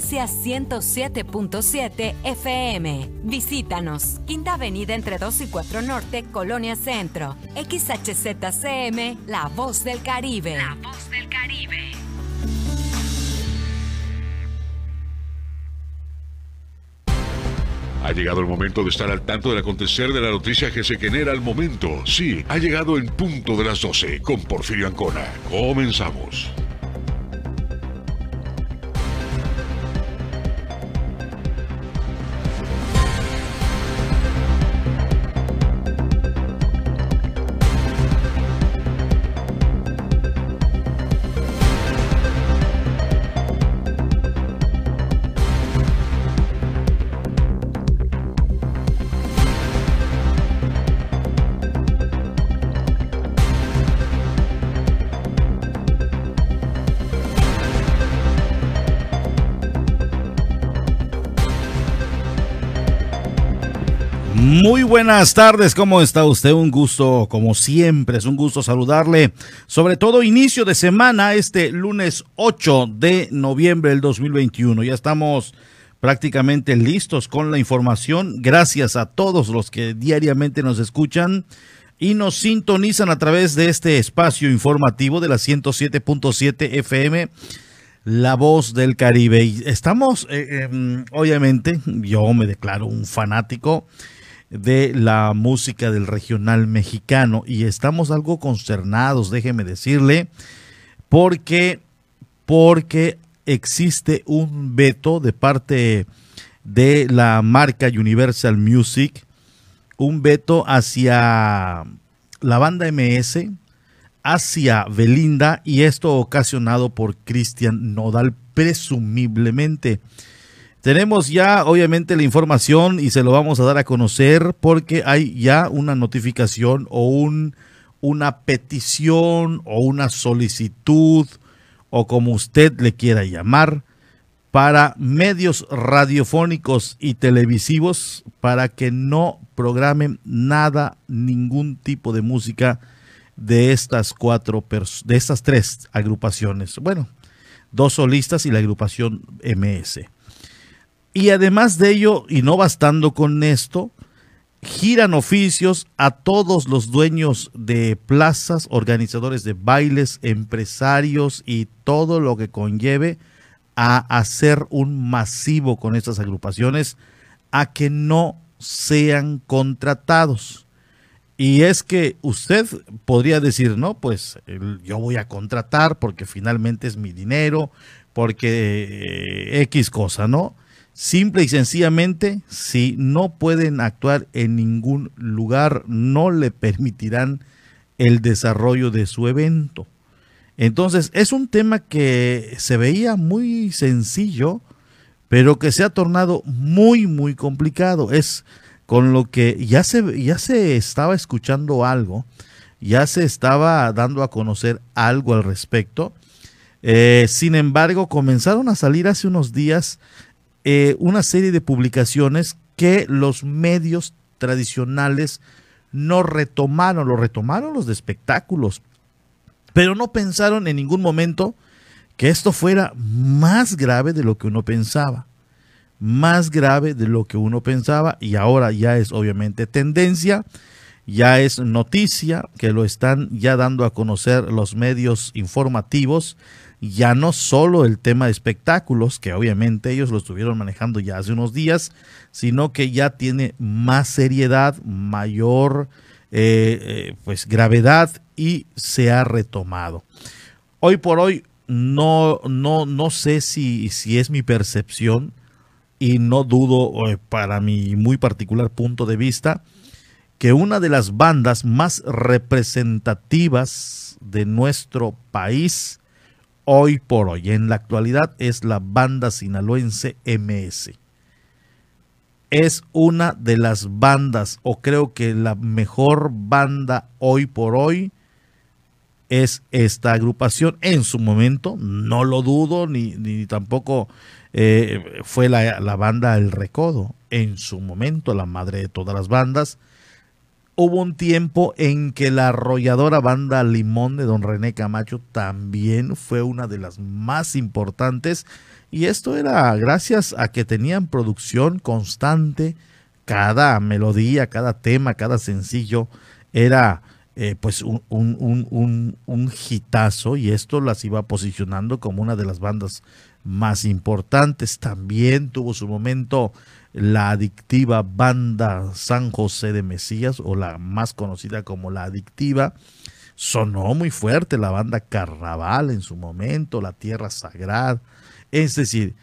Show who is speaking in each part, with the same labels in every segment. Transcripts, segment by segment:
Speaker 1: frecuencia 107.7 FM. Visítanos, Quinta Avenida entre 2 y 4 Norte, Colonia Centro. XHZCM, La Voz del Caribe. La Voz del Caribe.
Speaker 2: Ha llegado el momento de estar al tanto del acontecer de la noticia que se genera al momento. Sí, ha llegado en punto de las 12 con Porfirio Ancona. Comenzamos.
Speaker 3: Muy buenas tardes, ¿cómo está usted? Un gusto, como siempre, es un gusto saludarle. Sobre todo inicio de semana, este lunes 8 de noviembre del 2021. Ya estamos prácticamente listos con la información. Gracias a todos los que diariamente nos escuchan y nos sintonizan a través de este espacio informativo de la 107.7 FM. La voz del Caribe. Y estamos, eh, em, obviamente, yo me declaro un fanático de la música del regional mexicano y estamos algo consternados, déjeme decirle, porque porque existe un veto de parte de la marca Universal Music, un veto hacia la banda MS, hacia Belinda y esto ocasionado por Cristian Nodal presumiblemente. Tenemos ya obviamente la información y se lo vamos a dar a conocer porque hay ya una notificación o un, una petición o una solicitud o como usted le quiera llamar para medios radiofónicos y televisivos para que no programen nada, ningún tipo de música de estas cuatro, de estas tres agrupaciones. Bueno, dos solistas y la agrupación MS. Y además de ello, y no bastando con esto, giran oficios a todos los dueños de plazas, organizadores de bailes, empresarios y todo lo que conlleve a hacer un masivo con estas agrupaciones a que no sean contratados. Y es que usted podría decir, no, pues yo voy a contratar porque finalmente es mi dinero, porque eh, X cosa, ¿no? Simple y sencillamente, si no pueden actuar en ningún lugar, no le permitirán el desarrollo de su evento. Entonces, es un tema que se veía muy sencillo, pero que se ha tornado muy, muy complicado. Es con lo que ya se, ya se estaba escuchando algo, ya se estaba dando a conocer algo al respecto. Eh, sin embargo, comenzaron a salir hace unos días eh, una serie de publicaciones que los medios tradicionales no retomaron, lo retomaron los de espectáculos, pero no pensaron en ningún momento que esto fuera más grave de lo que uno pensaba, más grave de lo que uno pensaba y ahora ya es obviamente tendencia, ya es noticia que lo están ya dando a conocer los medios informativos ya no solo el tema de espectáculos, que obviamente ellos lo estuvieron manejando ya hace unos días, sino que ya tiene más seriedad, mayor eh, eh, pues gravedad y se ha retomado. Hoy por hoy no, no, no sé si, si es mi percepción y no dudo eh, para mi muy particular punto de vista que una de las bandas más representativas de nuestro país hoy por hoy, en la actualidad, es la banda sinaloense MS. Es una de las bandas, o creo que la mejor banda hoy por hoy es esta agrupación. En su momento, no lo dudo, ni, tampoco eh, fue la, la banda El Recodo. En su momento, la madre de todas las bandas hubo un tiempo en que la arrolladora banda Limón de don René Camacho también fue una de las más importantes y esto era gracias a que tenían producción constante, cada melodía, cada tema, cada sencillo era eh, pues un, un, un, un, hitazo y esto las iba posicionando como una de las bandas más importantes. También tuvo su momento la adictiva banda San José de Mesías o la más conocida como la adictiva. Sonó muy fuerte la banda Carnaval en su momento, la Tierra Sagrada. Es decir,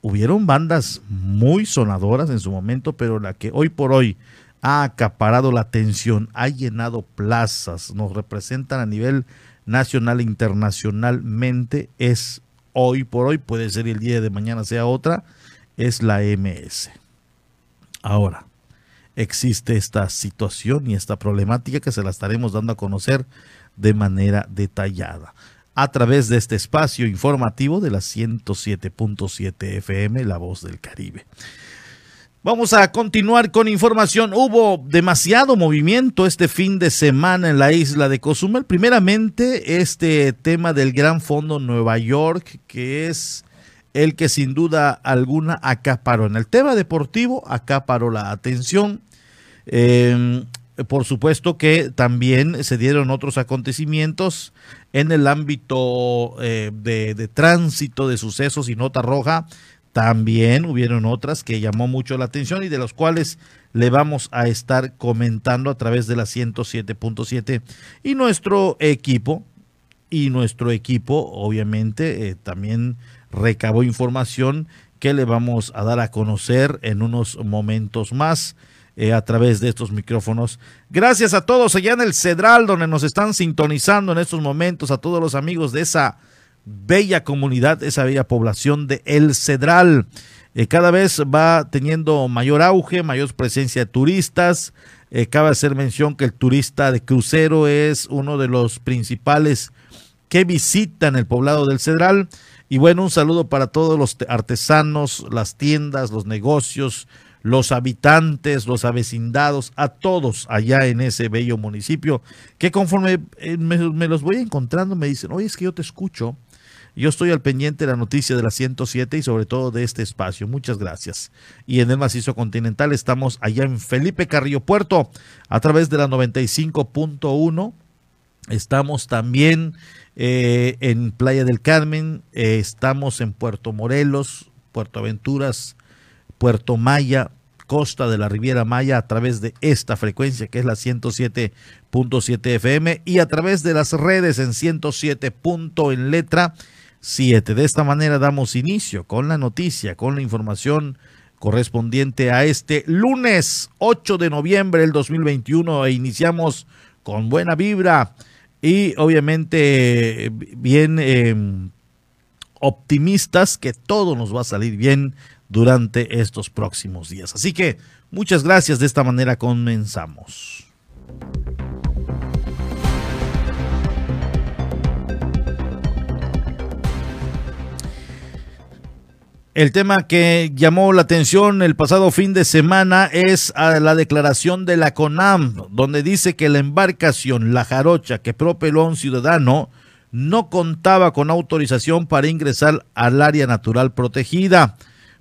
Speaker 3: hubieron bandas muy sonadoras en su momento, pero la que hoy por hoy ha acaparado la atención, ha llenado plazas, nos representan a nivel nacional e internacionalmente, es hoy por hoy, puede ser el día de mañana sea otra, es la MS. Ahora, existe esta situación y esta problemática que se la estaremos dando a conocer de manera detallada a través de este espacio informativo de la 107.7 FM, La Voz del Caribe. Vamos a continuar con información. Hubo demasiado movimiento este fin de semana en la isla de Cozumel. Primeramente, este tema del Gran Fondo Nueva York, que es el que sin duda alguna acaparó. En el tema deportivo, acaparó la atención. Em, por supuesto que también se dieron otros acontecimientos en el ámbito eh, de, tránsito, de sucesos y nota roja. También hubieron otras que llamó mucho la atención y de las cuales le vamos a estar comentando a través de la 107.7 y nuestro equipo y nuestro equipo obviamente eh, también recabó información que le vamos a dar a conocer en unos momentos más eh, a través de estos micrófonos. Gracias a todos allá en el Cedral donde nos están sintonizando en estos momentos, a todos los amigos de esa bella comunidad, esa bella población de El Cedral. Eh, cada vez va teniendo mayor auge, mayor presencia de turistas. Eh, cabe hacer mención que el turista de crucero es uno de los principales que visitan el poblado del Cedral. Y bueno, un saludo para todos los artesanos, las tiendas, los negocios, los habitantes, los avecindados, a todos allá en ese bello municipio, que conforme eh, me, me, los voy encontrando me dicen, oye, es que yo te escucho yo estoy al pendiente de la noticia de la 107 y sobre todo de este espacio. Muchas gracias. Y en el macizo continental estamos allá en Felipe Carrillo Puerto a través de la 95.1. Estamos también eh, en Playa del Carmen, eh, estamos en Puerto Morelos, Puerto Aventuras, Puerto Maya, costa de la Riviera Maya a través de esta frecuencia que es la 107.7 FM y a través de las redes en 107. en letra 7. De esta manera damos inicio con la noticia, con la información correspondiente a este lunes 8 de noviembre del 2021 e iniciamos con buena vibra y obviamente bien em, optimistas que todo nos va a salir bien durante estos próximos días. Así que muchas gracias, de esta manera comenzamos. El tema que llamó la atención el pasado fin de semana es a la declaración de la CONAM, donde dice que la embarcación La Jarocha que propeló a un ciudadano no contaba con autorización para ingresar al área natural protegida.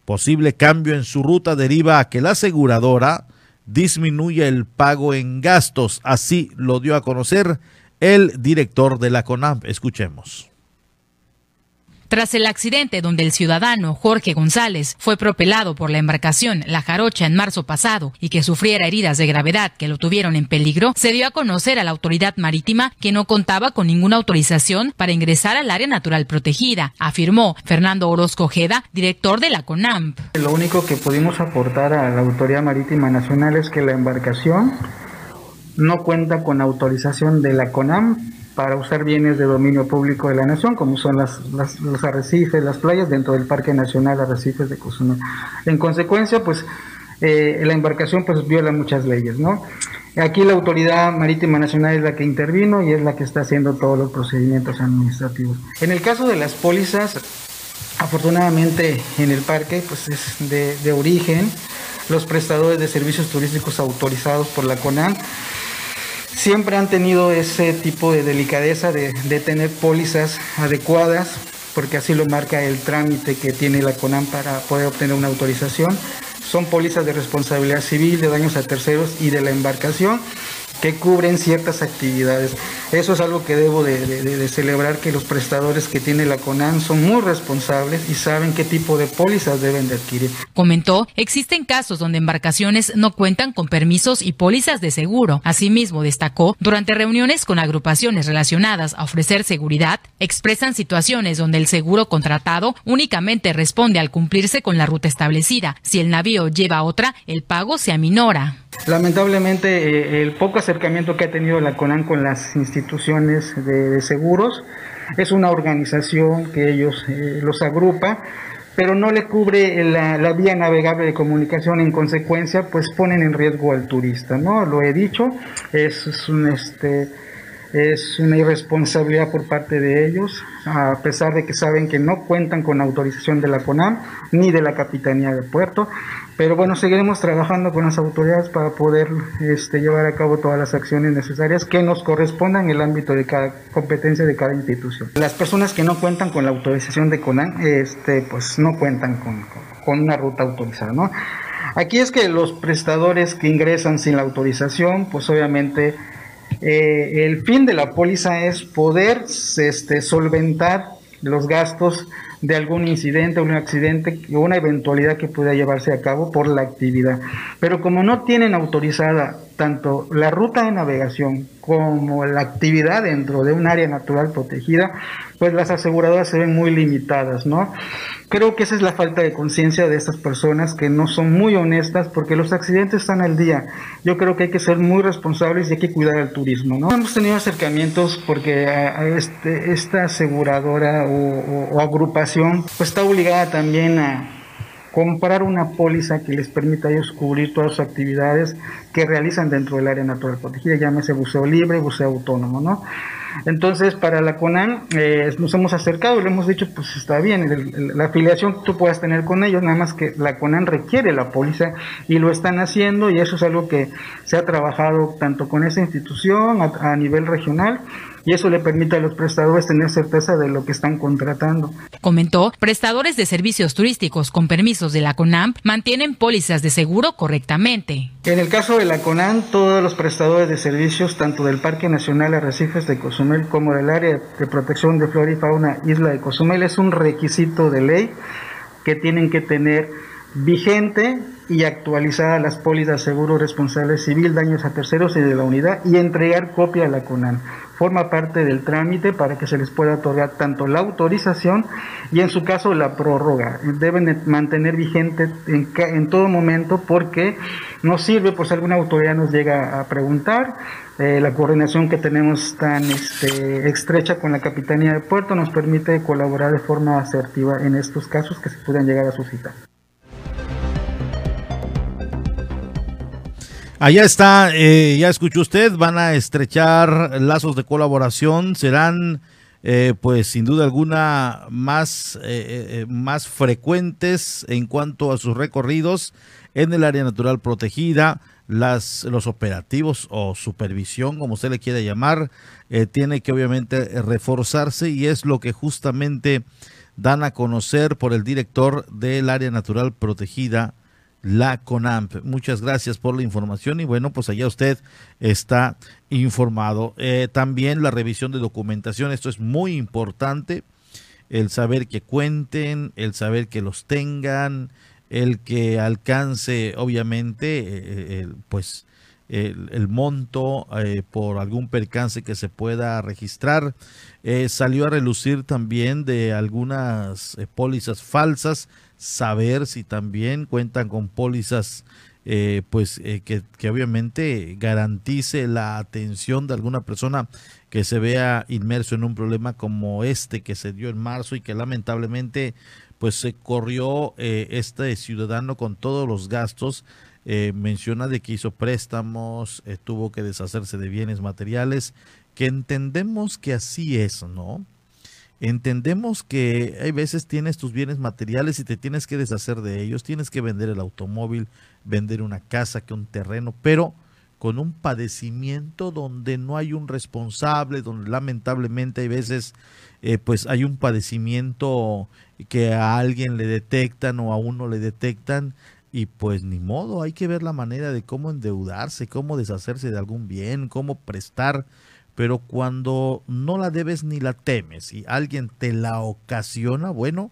Speaker 3: Posible cambio en su ruta deriva a que la aseguradora disminuya el pago en gastos. Así lo dio a conocer el director de la CONAM. Escuchemos.
Speaker 4: Tras el accidente donde el ciudadano Jorge González fue propelado por la embarcación La Jarocha en marzo pasado y que sufriera heridas de gravedad que lo tuvieron en peligro, se dio a conocer a la autoridad marítima que no contaba con ninguna autorización para ingresar al área natural protegida, afirmó Fernando Orozco Ojeda, director de la CONAMP.
Speaker 5: Lo único que pudimos aportar a la Autoridad Marítima Nacional es que la embarcación no cuenta con autorización de la CONAMP para usar bienes de dominio público de la nación, como son las, los arrecifes, las playas dentro del Parque Nacional Arrecifes de Cozumel. En consecuencia, pues eh, la embarcación pues viola muchas leyes, ¿no? Aquí la Autoridad Marítima Nacional es la que intervino y es la que está haciendo todos los procedimientos administrativos. En el caso de las pólizas, afortunadamente en el parque pues es de, de origen, los prestadores de servicios turísticos autorizados por la CONAN siempre han tenido ese tipo de delicadeza de, tener pólizas adecuadas, porque así lo marca el trámite que tiene la CONAN para poder obtener una autorización. Son pólizas de responsabilidad civil, de daños a terceros y de la embarcación que cubren ciertas actividades. Eso es algo que debo de, celebrar, que los prestadores que tiene la CONAN son muy responsables y saben qué tipo de pólizas deben de adquirir.
Speaker 4: Comentó, existen casos donde embarcaciones no cuentan con permisos y pólizas de seguro. Asimismo, destacó, durante reuniones con agrupaciones relacionadas a ofrecer seguridad, expresan situaciones donde el seguro contratado únicamente responde al cumplirse con la ruta establecida. Si el navío lleva otra, el pago se aminora.
Speaker 5: Lamentablemente, eh, el poco acercamiento que ha tenido la CONAN con las instituciones de, seguros es una organización que ellos eh, los agrupa, pero no le cubre la, vía navegable de comunicación. En consecuencia, pues ponen en riesgo al turista, ¿no? Lo he dicho, es, es un este es una irresponsabilidad por parte de ellos, a pesar de que saben que no cuentan con autorización de la CONAM ni de la Capitanía de Puerto. Pero bueno, seguiremos trabajando con las autoridades para poder este, llevar a cabo todas las acciones necesarias que nos correspondan en el ámbito de cada competencia de cada institución. Las personas que no cuentan con la autorización de CONAM, este, pues no cuentan con, con una ruta autorizada, ¿no? Aquí es que los prestadores que ingresan sin la autorización, pues obviamente eh, el fin de la póliza es poder este, solventar los gastos de algún incidente, un accidente o una eventualidad que pueda llevarse a cabo por la actividad. Pero como no tienen autorizada tanto la ruta de navegación como la actividad dentro de un área natural protegida, pues las aseguradoras se ven muy limitadas, ¿no? Creo que esa es la falta de conciencia de estas personas que no son muy honestas porque los accidentes están al día. Yo creo que hay que ser muy responsables y hay que cuidar el turismo, ¿no? Hemos tenido acercamientos porque a este, esta aseguradora o, o agrupación pues está obligada también a comprar una póliza que les permita a ellos cubrir todas sus actividades que realizan dentro del área natural protegida, llámese buceo libre, buceo autónomo, ¿no? Entonces, para la CONAN eh, nos hemos acercado y le hemos dicho, pues está bien, la afiliación que tú puedas tener con ellos, nada más que la CONAN requiere la póliza y lo están haciendo y eso es algo que se ha trabajado tanto con esa institución a nivel regional y eso le permite a los prestadores tener certeza de lo que están contratando.
Speaker 4: Comentó, prestadores de servicios turísticos con permisos de la CONAM mantienen pólizas de seguro correctamente.
Speaker 5: En el caso de la CONAM, todos los prestadores de servicios, tanto del Parque Nacional Arrecifes de Cozumel como del área de protección de flora y fauna Isla de Cozumel, es un requisito de ley que tienen que tener vigente y actualizada las pólizas seguro responsable civil, daños a terceros y de la unidad y entregar copia a la CONAN forma parte del trámite para que se les pueda otorgar tanto la autorización y en su caso la prórroga. Deben mantener vigente en, todo momento porque nos sirve si alguna autoridad nos llega a preguntar. Eh, la coordinación que tenemos tan este, estrecha con la Capitanía de Puerto nos permite colaborar de forma asertiva en estos casos que se puedan llegar a suscitar.
Speaker 3: Allá está, eh, ya escuchó usted, van a estrechar lazos de colaboración, serán eh, pues sin duda alguna más, eh, más frecuentes en cuanto a sus recorridos en el área natural protegida. Las, los operativos o supervisión, como usted le quiera llamar, tiene que obviamente reforzarse y es lo que justamente dan a conocer por el director del área natural protegida la CONAMP. Muchas gracias por la información y bueno, pues allá usted está informado. Eh, también la revisión de documentación, esto es muy importante, el saber que cuenten, el saber que los tengan, el que alcance obviamente eh, pues el, monto eh, por algún percance que se pueda registrar. salió a relucir también de algunas pólizas falsas saber si también cuentan con pólizas eh, pues eh, que, que, obviamente garantice la atención de alguna persona que se vea inmerso en un problema como este que se dio en marzo y que lamentablemente pues se corrió eh, este ciudadano con todos los gastos. Menciona de que hizo préstamos tuvo que deshacerse de bienes materiales que entendemos que así es no Entendemos que hay veces tienes tus bienes materiales y te tienes que deshacer de ellos, tienes que vender el automóvil, vender una casa, que un terreno, pero con un padecimiento donde no hay un responsable, donde lamentablemente hay veces eh, pues hay un padecimiento que a alguien le detectan o a uno le detectan y pues ni modo, hay que ver la manera de cómo endeudarse, cómo deshacerse de algún bien, cómo prestar, pero cuando no la debes ni la temes y alguien te la ocasiona, bueno,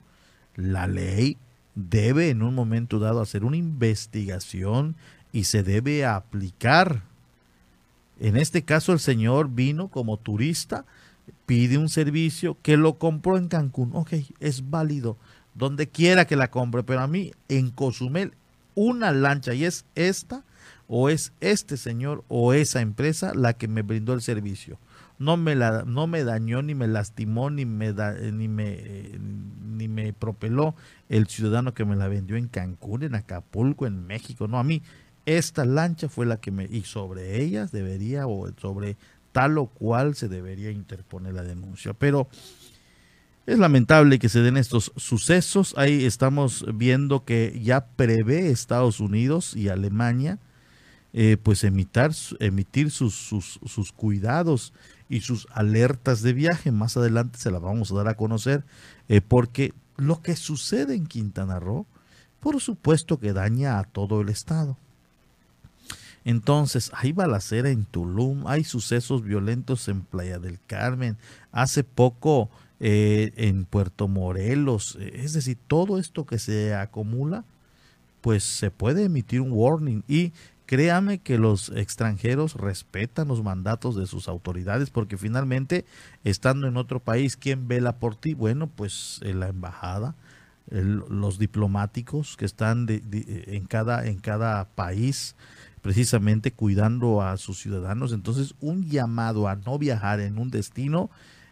Speaker 3: la ley debe en un momento dado hacer una investigación y se debe aplicar. En este caso el señor vino como turista, pide un servicio que lo compró en Cancún. Ok, es válido, donde quiera que la compre, pero a mí en Cozumel una lancha y es esta o es este señor o esa empresa la que me brindó el servicio. No me, la, no me dañó, ni me lastimó, ni me, ni, me, ni me propeló el ciudadano que me la vendió en Cancún, en Acapulco, en México. No, a mí esta lancha fue la que me... Y sobre ellas debería, o sobre tal o cual se debería interponer la denuncia. Pero es lamentable que se den estos sucesos. Ahí estamos viendo que ya prevé Estados Unidos y Alemania eh, pues emitar, emitir sus, sus, sus, cuidados y sus alertas de viaje. Más adelante se las vamos a dar a conocer eh, porque lo que sucede en Quintana Roo, por supuesto que daña a todo el estado. Entonces, hay balacera en Tulum, hay sucesos violentos en Playa del Carmen, hace poco eh, en Puerto Morelos, es decir, todo esto que se acumula, pues se puede emitir un warning y créame que los extranjeros respetan los mandatos de sus autoridades porque finalmente, estando en otro país, ¿quién vela por ti? Bueno, pues eh, la embajada, los diplomáticos que están en, cada, en cada país, precisamente cuidando a sus ciudadanos. Entonces, un llamado a no viajar en un destino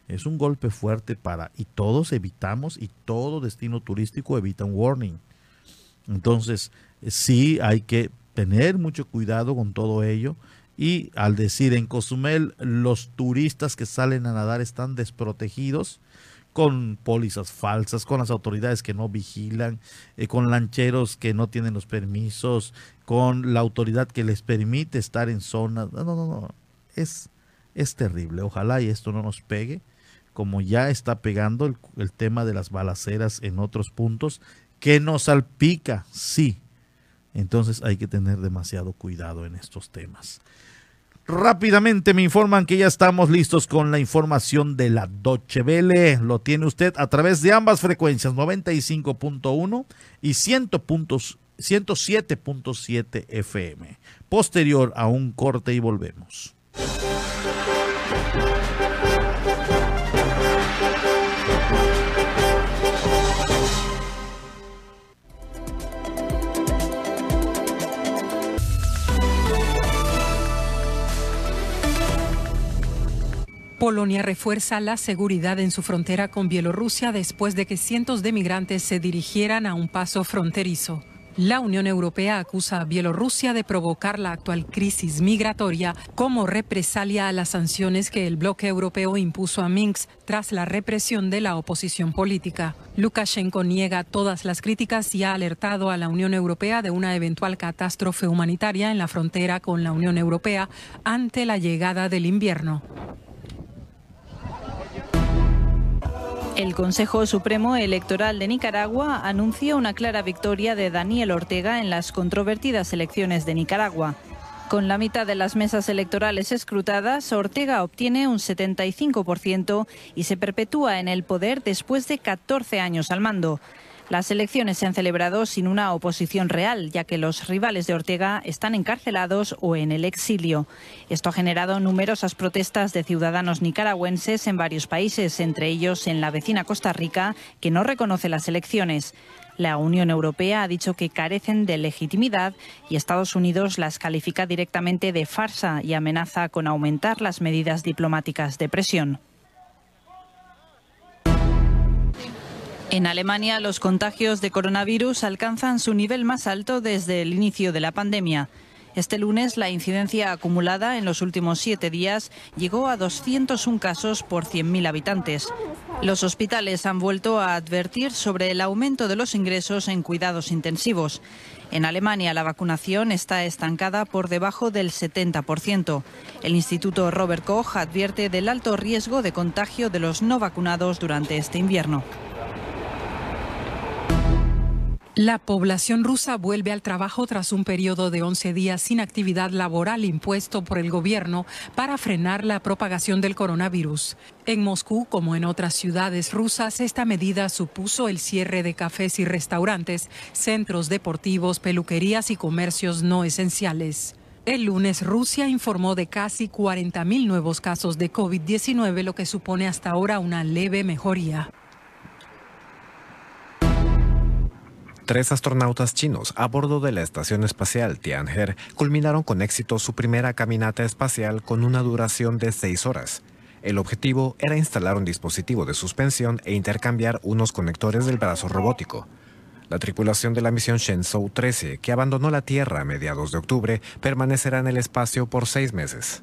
Speaker 3: es un golpe fuerte para, y todos evitamos, y todo destino turístico evita un warning. Entonces, sí hay que tener mucho cuidado con todo ello. Y al decir en Cozumel, los turistas que salen a nadar están desprotegidos con pólizas falsas, con las autoridades que no vigilan, eh, con lancheros que no tienen los permisos, con la autoridad que les permite estar en zonas. No, no, no, Es, es terrible. Ojalá y esto no nos pegue, como ya está pegando el, el tema de las balaceras en otros puntos, que nos salpica, sí. Entonces hay que tener demasiado cuidado en estos temas. Rápidamente me informan que ya estamos listos con la información de la Doche Vele. Lo tiene usted a través de ambas frecuencias, 95.1 y 107.7 FM. Posterior a un corte y volvemos.
Speaker 6: Polonia refuerza la seguridad en su frontera con Bielorrusia después de que cientos de migrantes se dirigieran a un paso fronterizo. La Unión Europea acusa a Bielorrusia de provocar la actual crisis migratoria como represalia a las sanciones que el bloque europeo impuso a Minsk tras la represión de la oposición política. Lukashenko niega todas las críticas y ha alertado a la Unión Europea de una eventual catástrofe humanitaria en la frontera con la Unión Europea ante la llegada del invierno.
Speaker 7: El Consejo Supremo Electoral de Nicaragua anunció una clara victoria de Daniel Ortega en las controvertidas elecciones de Nicaragua. Con la mitad de las mesas electorales escrutadas, Ortega obtiene un 75% y se perpetúa en el poder después de 14 años al mando. Las elecciones se han celebrado sin una oposición real, ya que los rivales de Ortega están encarcelados o en el exilio. Esto ha generado numerosas protestas de ciudadanos nicaragüenses en varios países, entre ellos en la vecina Costa Rica, que no reconoce las elecciones. La Unión Europea ha dicho que carecen de legitimidad y Estados Unidos las califica directamente de farsa y amenaza con aumentar las medidas diplomáticas de presión. En Alemania, los contagios de coronavirus alcanzan su nivel más alto desde el inicio de la pandemia. Este lunes la incidencia acumulada en los últimos siete días llegó a 201 casos por 100.000 habitantes. Los hospitales han vuelto a advertir sobre el aumento de los ingresos en cuidados intensivos. En Alemania la vacunación está estancada por debajo del 70%. El Instituto Robert Koch advierte del alto riesgo de contagio de los no vacunados durante este invierno.
Speaker 6: La población rusa vuelve al trabajo tras un periodo de 11 días sin actividad laboral impuesto por el gobierno para frenar la propagación del coronavirus. En Moscú, como en otras ciudades rusas, esta medida supuso el cierre de cafés y restaurantes, centros deportivos, peluquerías y comercios no esenciales. El lunes Rusia informó de casi 40.000 nuevos casos de COVID-19, lo que supone hasta ahora una leve mejoría.
Speaker 8: Tres astronautas chinos a bordo de la estación espacial Tianhe culminaron con éxito su primera caminata espacial con una duración de seis horas. El objetivo era instalar un dispositivo de suspensión e intercambiar unos conectores del brazo robótico. La tripulación de la misión Shenzhou 13, que abandonó la Tierra a mediados de octubre, permanecerá en el espacio por seis meses.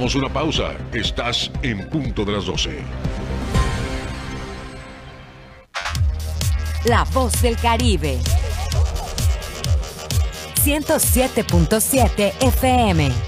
Speaker 2: Una pausa. Estás en punto de las 12.
Speaker 1: La voz del Caribe. 107.7 FM.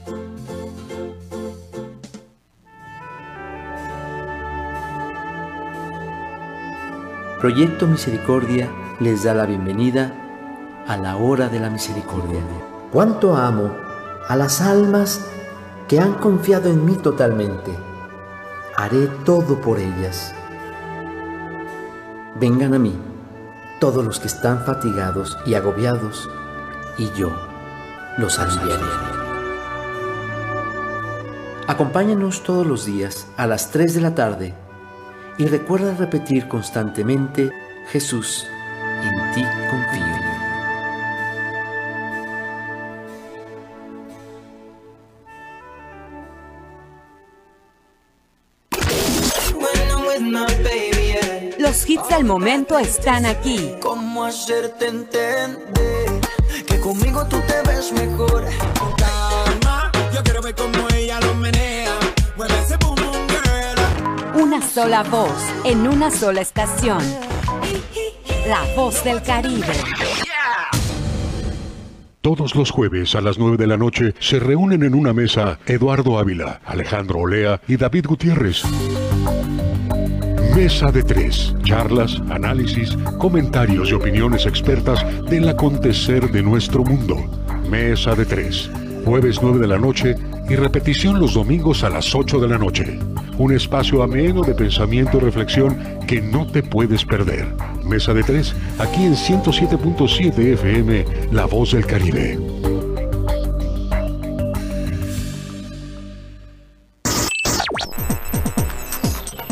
Speaker 9: Proyecto Misericordia les da la bienvenida a la hora de la misericordia.
Speaker 10: Cuánto amo a las almas que han confiado en mí totalmente. Haré todo por ellas. Vengan a mí todos los que están fatigados y agobiados, y yo los aliviaré.
Speaker 9: Acompáñanos todos los días a las 3 de la tarde y recuerda repetir constantemente, Jesús, en ti confío.
Speaker 1: Los hits del momento están aquí.
Speaker 11: ¿Cómo hacerte entender que conmigo tú te ves mejor?
Speaker 1: Sola voz en una sola estación. La voz del Caribe.
Speaker 2: Todos los jueves a las 9 de la noche se reúnen en una mesa Eduardo Ávila, Alejandro Olea y David Gutiérrez. Mesa de tres. Charlas, análisis, comentarios y opiniones expertas del acontecer de nuestro mundo. Mesa de tres. Jueves 9 de la noche y repetición los domingos a las 8 de la noche. Un espacio ameno de pensamiento y reflexión que no te puedes perder. Mesa de tres, aquí en 107.7 FM, La Voz del Caribe.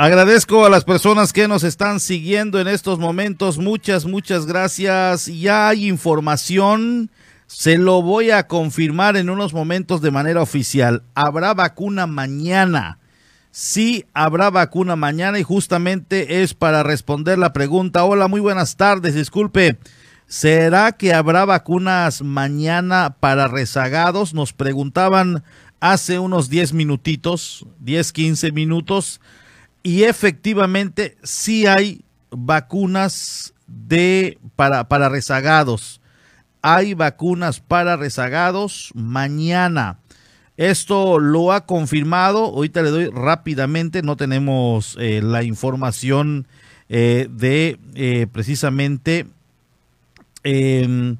Speaker 3: Agradezco a las personas que nos están siguiendo en estos momentos. Muchas, muchas gracias. Ya hay información. Se lo voy a confirmar en unos momentos de manera oficial. Habrá vacuna mañana. sí habrá vacuna mañana y justamente es para responder la pregunta. Hola, muy buenas tardes. Disculpe, ¿será que habrá vacunas mañana para rezagados? Nos preguntaban hace unos 10 minutitos, 10, 15 minutos, y efectivamente sí hay vacunas de para, para rezagados. Hay vacunas para rezagados mañana. Esto lo ha confirmado, ahorita le doy rápidamente, no tenemos eh, la información eh, de eh, precisamente em,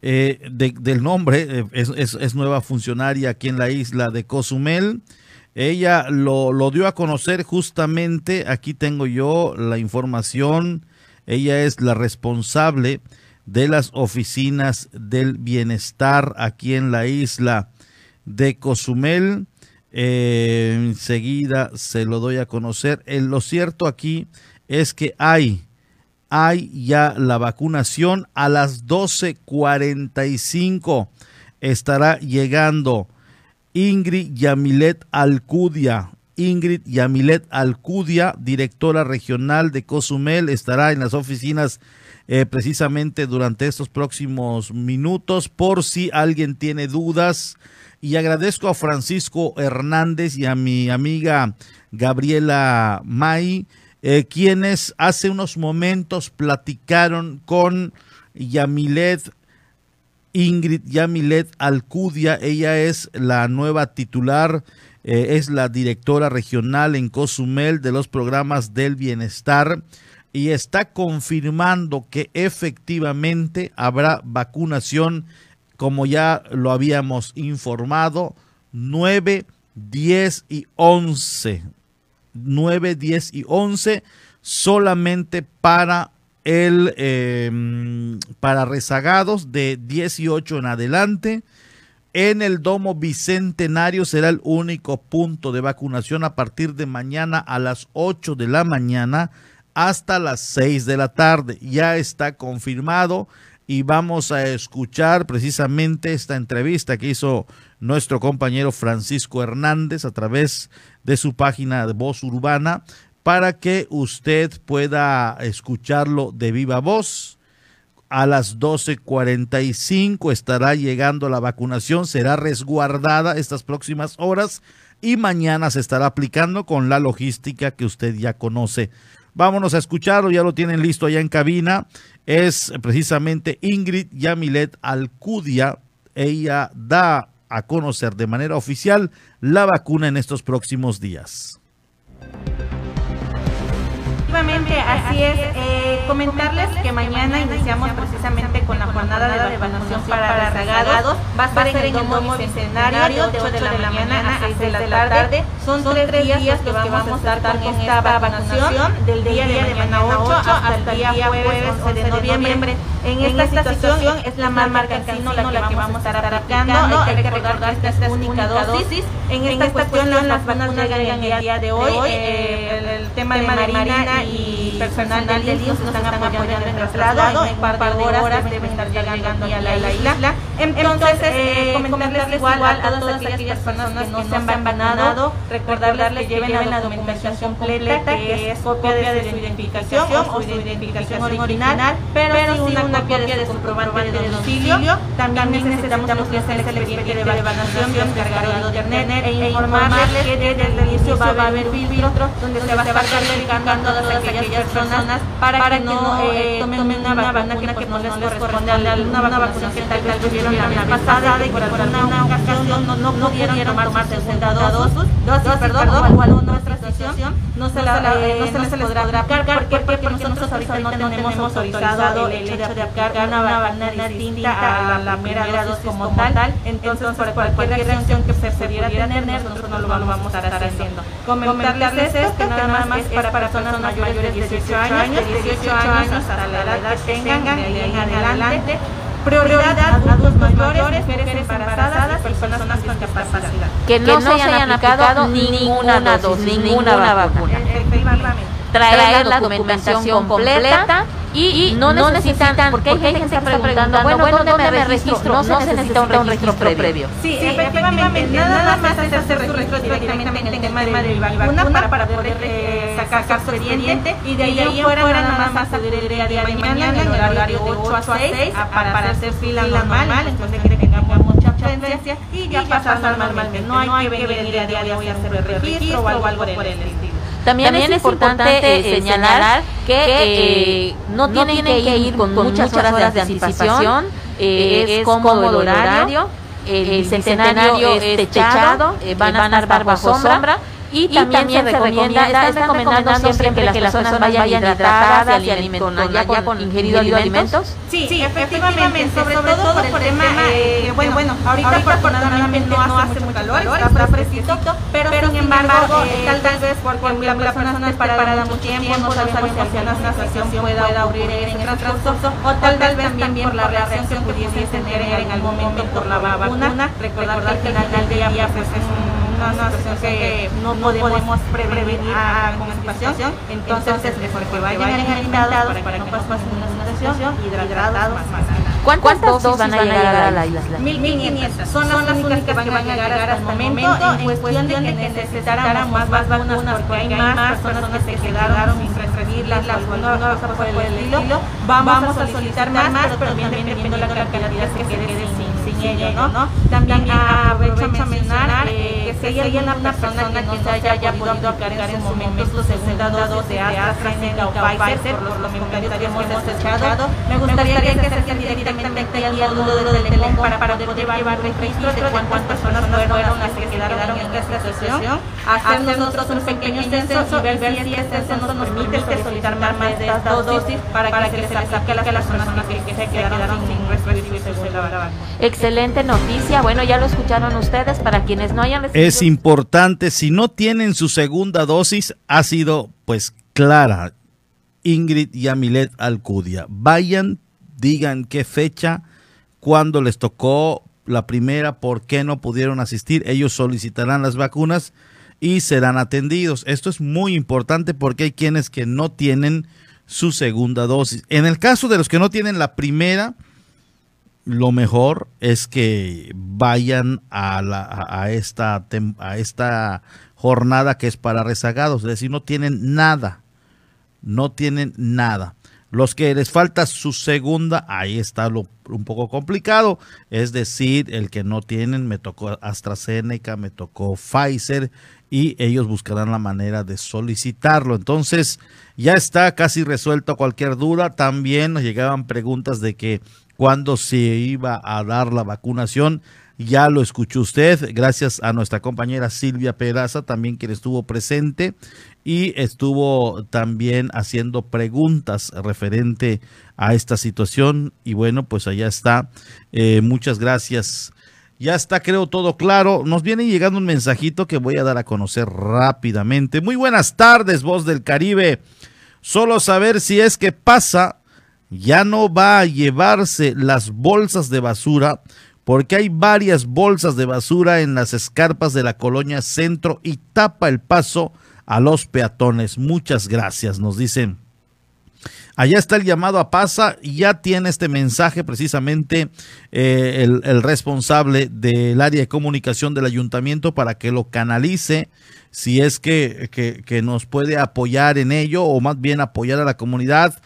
Speaker 3: del nombre, es, nueva funcionaria aquí en la isla de Cozumel. Ella lo, lo dio a conocer justamente, aquí tengo yo la información, ella es la responsable de las oficinas del bienestar aquí en la isla de Cozumel. Eh, enseguida se lo doy a conocer. Eh, lo cierto aquí es que hay, hay ya la vacunación a las 12.45 estará llegando Ingrid Yamilet Alcudia. Ingrid Yamilet Alcudia, directora regional de Cozumel, estará en las oficinas eh, precisamente durante estos próximos minutos por si alguien tiene dudas y agradezco a Francisco Hernández y a mi amiga Gabriela May, eh, quienes hace unos momentos platicaron con Yamilet, Ingrid Yamilet Alcudia. Ella es la nueva titular, eh, es la directora regional en Cozumel de los programas del bienestar y está confirmando que efectivamente habrá vacunación como ya lo habíamos informado, 9, 10 y 11. 9, 10 y 11 solamente para el em, para rezagados de 18 en adelante. En el domo bicentenario será el único punto de vacunación a partir de mañana a las 8 de la mañana hasta las 6 de la tarde. Ya está confirmado y vamos a escuchar precisamente esta entrevista que hizo nuestro compañero Francisco Hernández a través de su página de Voz Urbana para que usted pueda escucharlo de viva voz. A las 12.45 estará llegando la vacunación, será resguardada estas próximas horas y mañana se estará aplicando con la logística que usted ya conoce. Vámonos a escucharlo, ya lo tienen listo allá en cabina. Es precisamente Ingrid Yamilet Alcudia. Ella da a conocer de manera oficial la vacuna en estos próximos días.
Speaker 12: Efectivamente, así es. Eh, comentarles que mañana iniciamos precisamente con la jornada de vacunación para rezagados. Va a ser en el domo bicentenario de 8 de la mañana a 6 de la tarde. Son tres días los que vamos a estar con esta vacunación del día de mañana 8 hasta el día jueves 11 de noviembre. En esta situación es la marca Cancino la que vamos a estar aplicando. Hay que recordar que esta es única dosis. En esta cuestión las vacunas llegan el día de hoy. Eh, el tema de Marina y personal del IMSS nos están apoyando en el traslado. En un par de horas deben estar llegando aquí a la isla. Entonces, eh, comentarles igual a todas aquellas personas que no se han vacunado, recordarles que lleven la documentación completa, que es copia de su identificación o su identificación original, pero sí una copia de su comprobante de domicilio. También necesitamos que hacer el expediente de vacunación descargado de internet e informarles que desde el inicio va a haber filtro donde se va a estar verificando a todas aquellas personas para que no eh, tomen una vacuna que no les corresponde a una vacuna que tal vez tuvieron la vez pasada y por alguna ocasión no, no pudieron tomar segunda dosis, dosis perdón, o alguna otra situación, no se, la, eh, no se les podrá aplicar. ¿Por qué? Porque nosotros ahorita no tenemos autorizado el hecho de aplicar una vacuna distinta a la primera dosis como tal. Entonces, por cualquier reacción que se pudiera tener, nosotros no lo vamos a estar haciendo. Comentarles esto, que nada más es para personas mayores de 18 años, de 18 años hasta la edad que tengan, de ahí en adelante. Prioridad a adultos mayores, mujeres embarazadas y personas con discapacidad.
Speaker 13: Que no, se hayan aplicado ninguna dosis, ninguna vacuna. Traer la documentación completa y, no, necesitan, porque hay gente que está preguntando, bueno, ¿dónde, me registro? No, se necesita un registro, previo.
Speaker 12: Sí, efectivamente, nada más hacer su registro directamente en el tema de la vacuna para poder eh, sacar su expediente y de ahí en fuera nada más acudir el día de mañana en el horario de 8 a 6 para hacer fila normal, entonces que tengamos mucha presencia y ya pasar normalmente. No hay que venir el día de hoy a hacer el registro o algo por el estilo.
Speaker 13: También, es, importante, eh, señalar que, eh, no, tienen que ir con, muchas horas de anticipación, eh, es cómodo el horario, el, centenario es techado, van a estar bajo sombra y, también, se recomienda, están recomendando siempre que, las personas vayan hidratadas y alimentadas, ya con, con ingerido alimentos.
Speaker 12: Sí, sí, efectivamente, sobre, todo por el tema, eh, eh bueno, bueno, ahorita, ahorita afortunadamente no hace mucho calor, está fresquito, pero, pero sin embargo, eh, tal vez porque la persona está preparada mucho tiempo, no sabemos si alguna situación pueda ocurrir en el transcurso, o tal vez también por la reacción que pudiese tener en algún momento por la vacuna, recordar que al final del día pues es un una situación que no podemos prevenir con anticipación, entonces es mejor que vayan alimentados para que no pasen una situación hidratados más.
Speaker 13: ¿Cuántas dosis van a llegar a la isla?
Speaker 12: 1500. Son las únicas que van a llegar hasta el momento en cuestión de que necesitáramos más vacunas porque hay más personas que se quedaron sin recibirlas o alguna cosa por el estilo. Vamos a solicitar más, pero también dependiendo de la cantidad que se quede sin ¿no? También aprovecho a mencionar eh, que si hay una persona que no se haya podido aplicar en su momento su segunda dosis de AstraZeneca o Pfizer, por los comentarios que hemos escuchado, me gustaría que se acerquen directamente al módulo del teléfono para, para poder llevar registro de cuántas personas fueron las que quedaron en esta situación, hacer nosotros un pequeño censo y ver si este censo nos permite solicitar más de estas dosis para que se les acerque a las personas que se quedaron sin.
Speaker 13: Excelente noticia. Bueno, ya lo escucharon ustedes. Para quienes no hayan
Speaker 3: recibido... Es importante, si no tienen su segunda dosis, ha sido pues clara. Ingrid y Amilet Alcudia. Vayan, digan qué fecha, cuándo les tocó la primera, por qué no pudieron asistir. Ellos solicitarán las vacunas y serán atendidos. Esto es muy importante porque hay quienes que no tienen su segunda dosis. En el caso de los que no tienen la primera, lo mejor es que vayan a, la, a, esta, a esta jornada que es para rezagados, es decir, no tienen nada, no tienen nada. Los que les falta su segunda, ahí está lo un poco complicado, es decir, el que no tienen, me tocó AstraZeneca, me tocó Pfizer y ellos buscarán la manera de solicitarlo. Entonces, ya está casi resuelto cualquier duda. También nos llegaban preguntas de que cuando se iba a dar la vacunación. Ya lo escuchó usted, gracias a nuestra compañera Silvia Pedraza, también quien estuvo presente y estuvo también haciendo preguntas referente a esta situación. Y bueno, pues allá está. Eh, muchas gracias. Ya está, creo, todo claro. Nos viene llegando un mensajito que voy a dar a conocer rápidamente. Muy buenas tardes, voz del Caribe. Solo saber si es que pasa ya no va a llevarse las bolsas de basura porque hay varias bolsas de basura en las escarpas de la colonia centro y tapa el paso a los peatones. Muchas gracias, nos dicen. Allá está el llamado a pasa y ya tiene este mensaje precisamente eh, el, responsable del área de comunicación del ayuntamiento para que lo canalice si es que, que nos puede apoyar en ello o más bien apoyar a la comunidad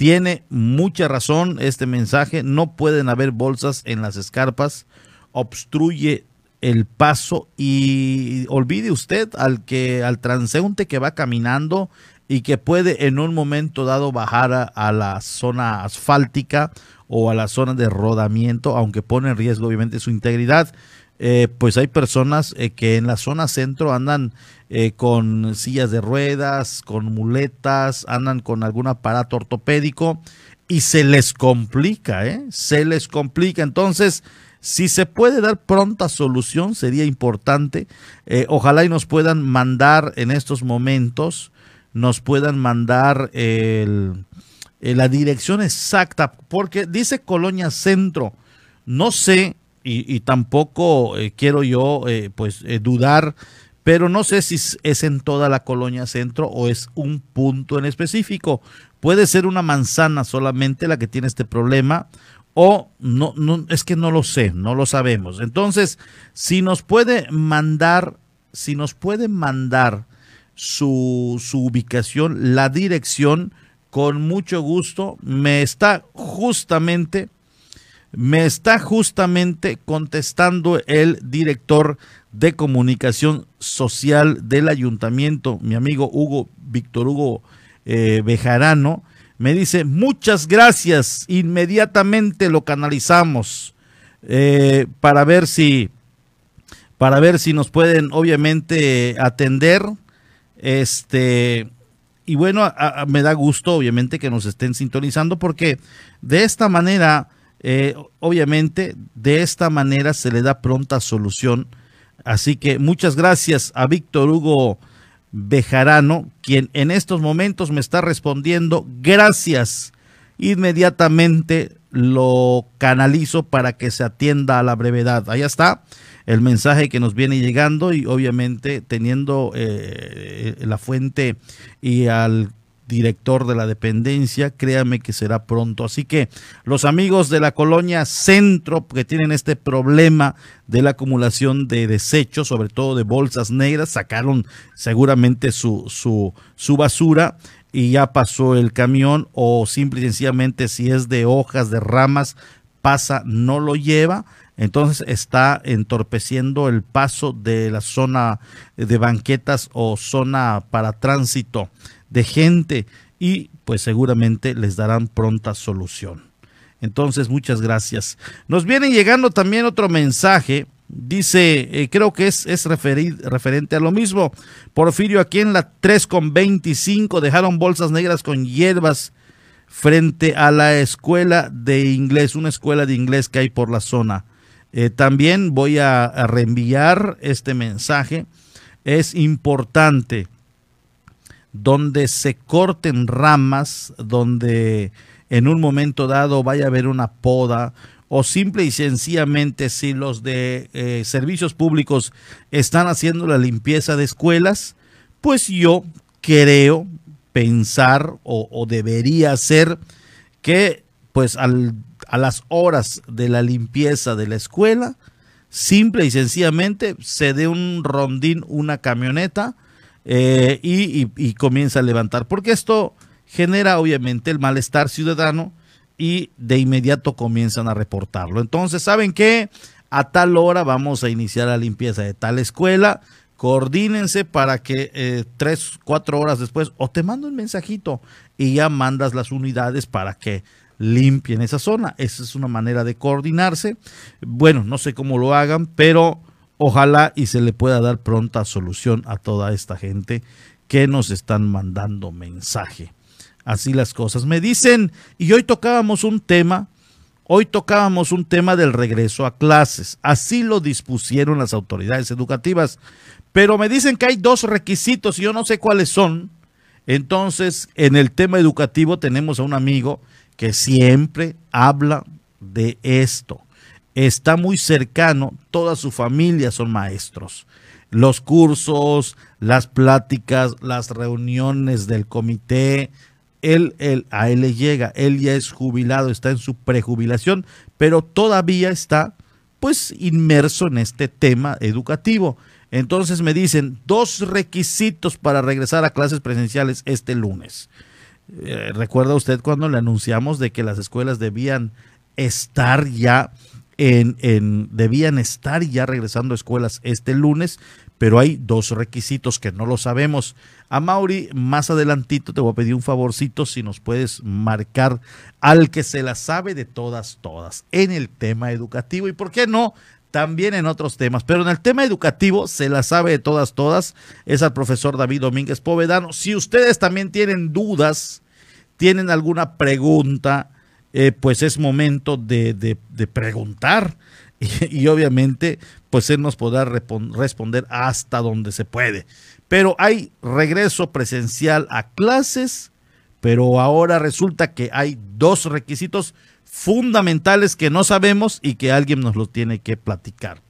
Speaker 3: tiene mucha razón este mensaje. No pueden haber bolsas en las escarpas. Obstruye el paso y olvide usted al que al transeúnte que va caminando y que puede en un momento dado bajar a, la zona asfáltica o a la zona de rodamiento, aunque pone en riesgo obviamente su integridad. Eh, pues hay personas eh, que en la zona centro andan eh, con sillas de ruedas, con muletas, andan con algún aparato ortopédico y se les complica, ¿eh? Se les complica. Entonces, si se puede dar pronta solución, sería importante. ojalá y nos puedan mandar en estos momentos, nos puedan mandar la dirección exacta, porque dice Colonia Centro. No sé y, tampoco eh, quiero yo eh, pues eh, dudar, pero no sé si es en toda la colonia centro o es un punto en específico, puede ser una manzana solamente la que tiene este problema o no, no, es que no lo sé, no lo sabemos. Entonces, si nos puede mandar, si nos puede mandar su, su ubicación, la dirección, con mucho gusto, me está justamente, me está justamente contestando el director de comunicación social del ayuntamiento, mi amigo Hugo, Víctor Hugo eh, Bejarano, me dice, muchas gracias, inmediatamente lo canalizamos eh, para ver si, para ver si nos pueden obviamente atender, este, y bueno, me da gusto obviamente que nos estén sintonizando porque de esta manera, eh, obviamente, de esta manera se le da pronta solución. Así que muchas gracias a Víctor Hugo Bejarano, quien en estos momentos me está respondiendo. Gracias. Inmediatamente lo canalizo para que se atienda a la brevedad. Ahí está el mensaje que nos viene llegando y obviamente teniendo eh, la fuente y al director de la dependencia, créame que será pronto. Así que los amigos de la colonia Centro que tienen este problema de la acumulación de desechos, sobre todo de bolsas negras, sacaron seguramente su, su, su basura y ya pasó el camión o simple y sencillamente si es de hojas, de ramas, pasa, no lo lleva entonces está entorpeciendo el paso de la zona de banquetas o zona para tránsito de gente y pues seguramente les darán pronta solución. Entonces, muchas gracias. Nos viene llegando también otro mensaje. Dice, eh, creo que es, es referente a lo mismo. Porfirio, aquí en la 3 con 25 dejaron bolsas negras con hierbas frente a la escuela de inglés, una escuela de inglés que hay por la zona. Eh, también voy a, reenviar este mensaje. Es importante donde se corten ramas, donde en un momento dado vaya a haber una poda o simple y sencillamente si los de eh, servicios públicos están haciendo la limpieza de escuelas, pues yo creo pensar o, o debería ser que pues al a las horas de la limpieza de la escuela, simple y sencillamente se dé un rondín, una camioneta eh, y, comienza a levantar, porque esto genera obviamente el malestar ciudadano y de inmediato comienzan a reportarlo. Entonces, ¿saben qué? A tal hora vamos a iniciar la limpieza de tal escuela, coordínense para que eh, tres, cuatro horas después, o te mando un mensajito y ya mandas las unidades para que limpien esa zona. Esa es una manera de coordinarse. Bueno, no sé cómo lo hagan, pero ojalá y se le pueda dar pronta solución a toda esta gente que nos están mandando mensaje. Así las cosas. Me dicen, y hoy tocábamos un tema, hoy tocábamos un tema del regreso a clases. Así lo dispusieron las autoridades educativas. Pero me dicen que hay dos requisitos y yo no sé cuáles son. Entonces, en el tema educativo tenemos a un amigo que siempre habla de esto. Está muy cercano, toda su familia son maestros. Los cursos, las pláticas, las reuniones del comité, él, él, a él le llega, él ya es jubilado, está en su prejubilación, pero todavía está pues inmerso en este tema educativo. Entonces me dicen dos requisitos para regresar a clases presenciales este lunes. Eh, ¿Recuerda usted cuando le anunciamos de que las escuelas debían estar ya en, en, debían estar ya regresando a escuelas este lunes, pero hay dos requisitos que no lo sabemos. A Mauri, más adelantito te voy a pedir un favorcito si nos puedes marcar al que se la sabe de todas, todas, en el tema educativo. Y por qué no, también en otros temas, pero en el tema educativo se la sabe de todas, todas, es al profesor David Domínguez Povedano. Si ustedes también tienen dudas, tienen alguna pregunta, eh, pues es momento de, preguntar y, obviamente pues él nos podrá responder hasta donde se puede. Pero hay regreso presencial a clases, pero ahora resulta que hay dos requisitos fundamentales que no sabemos y que alguien nos los tiene que platicar.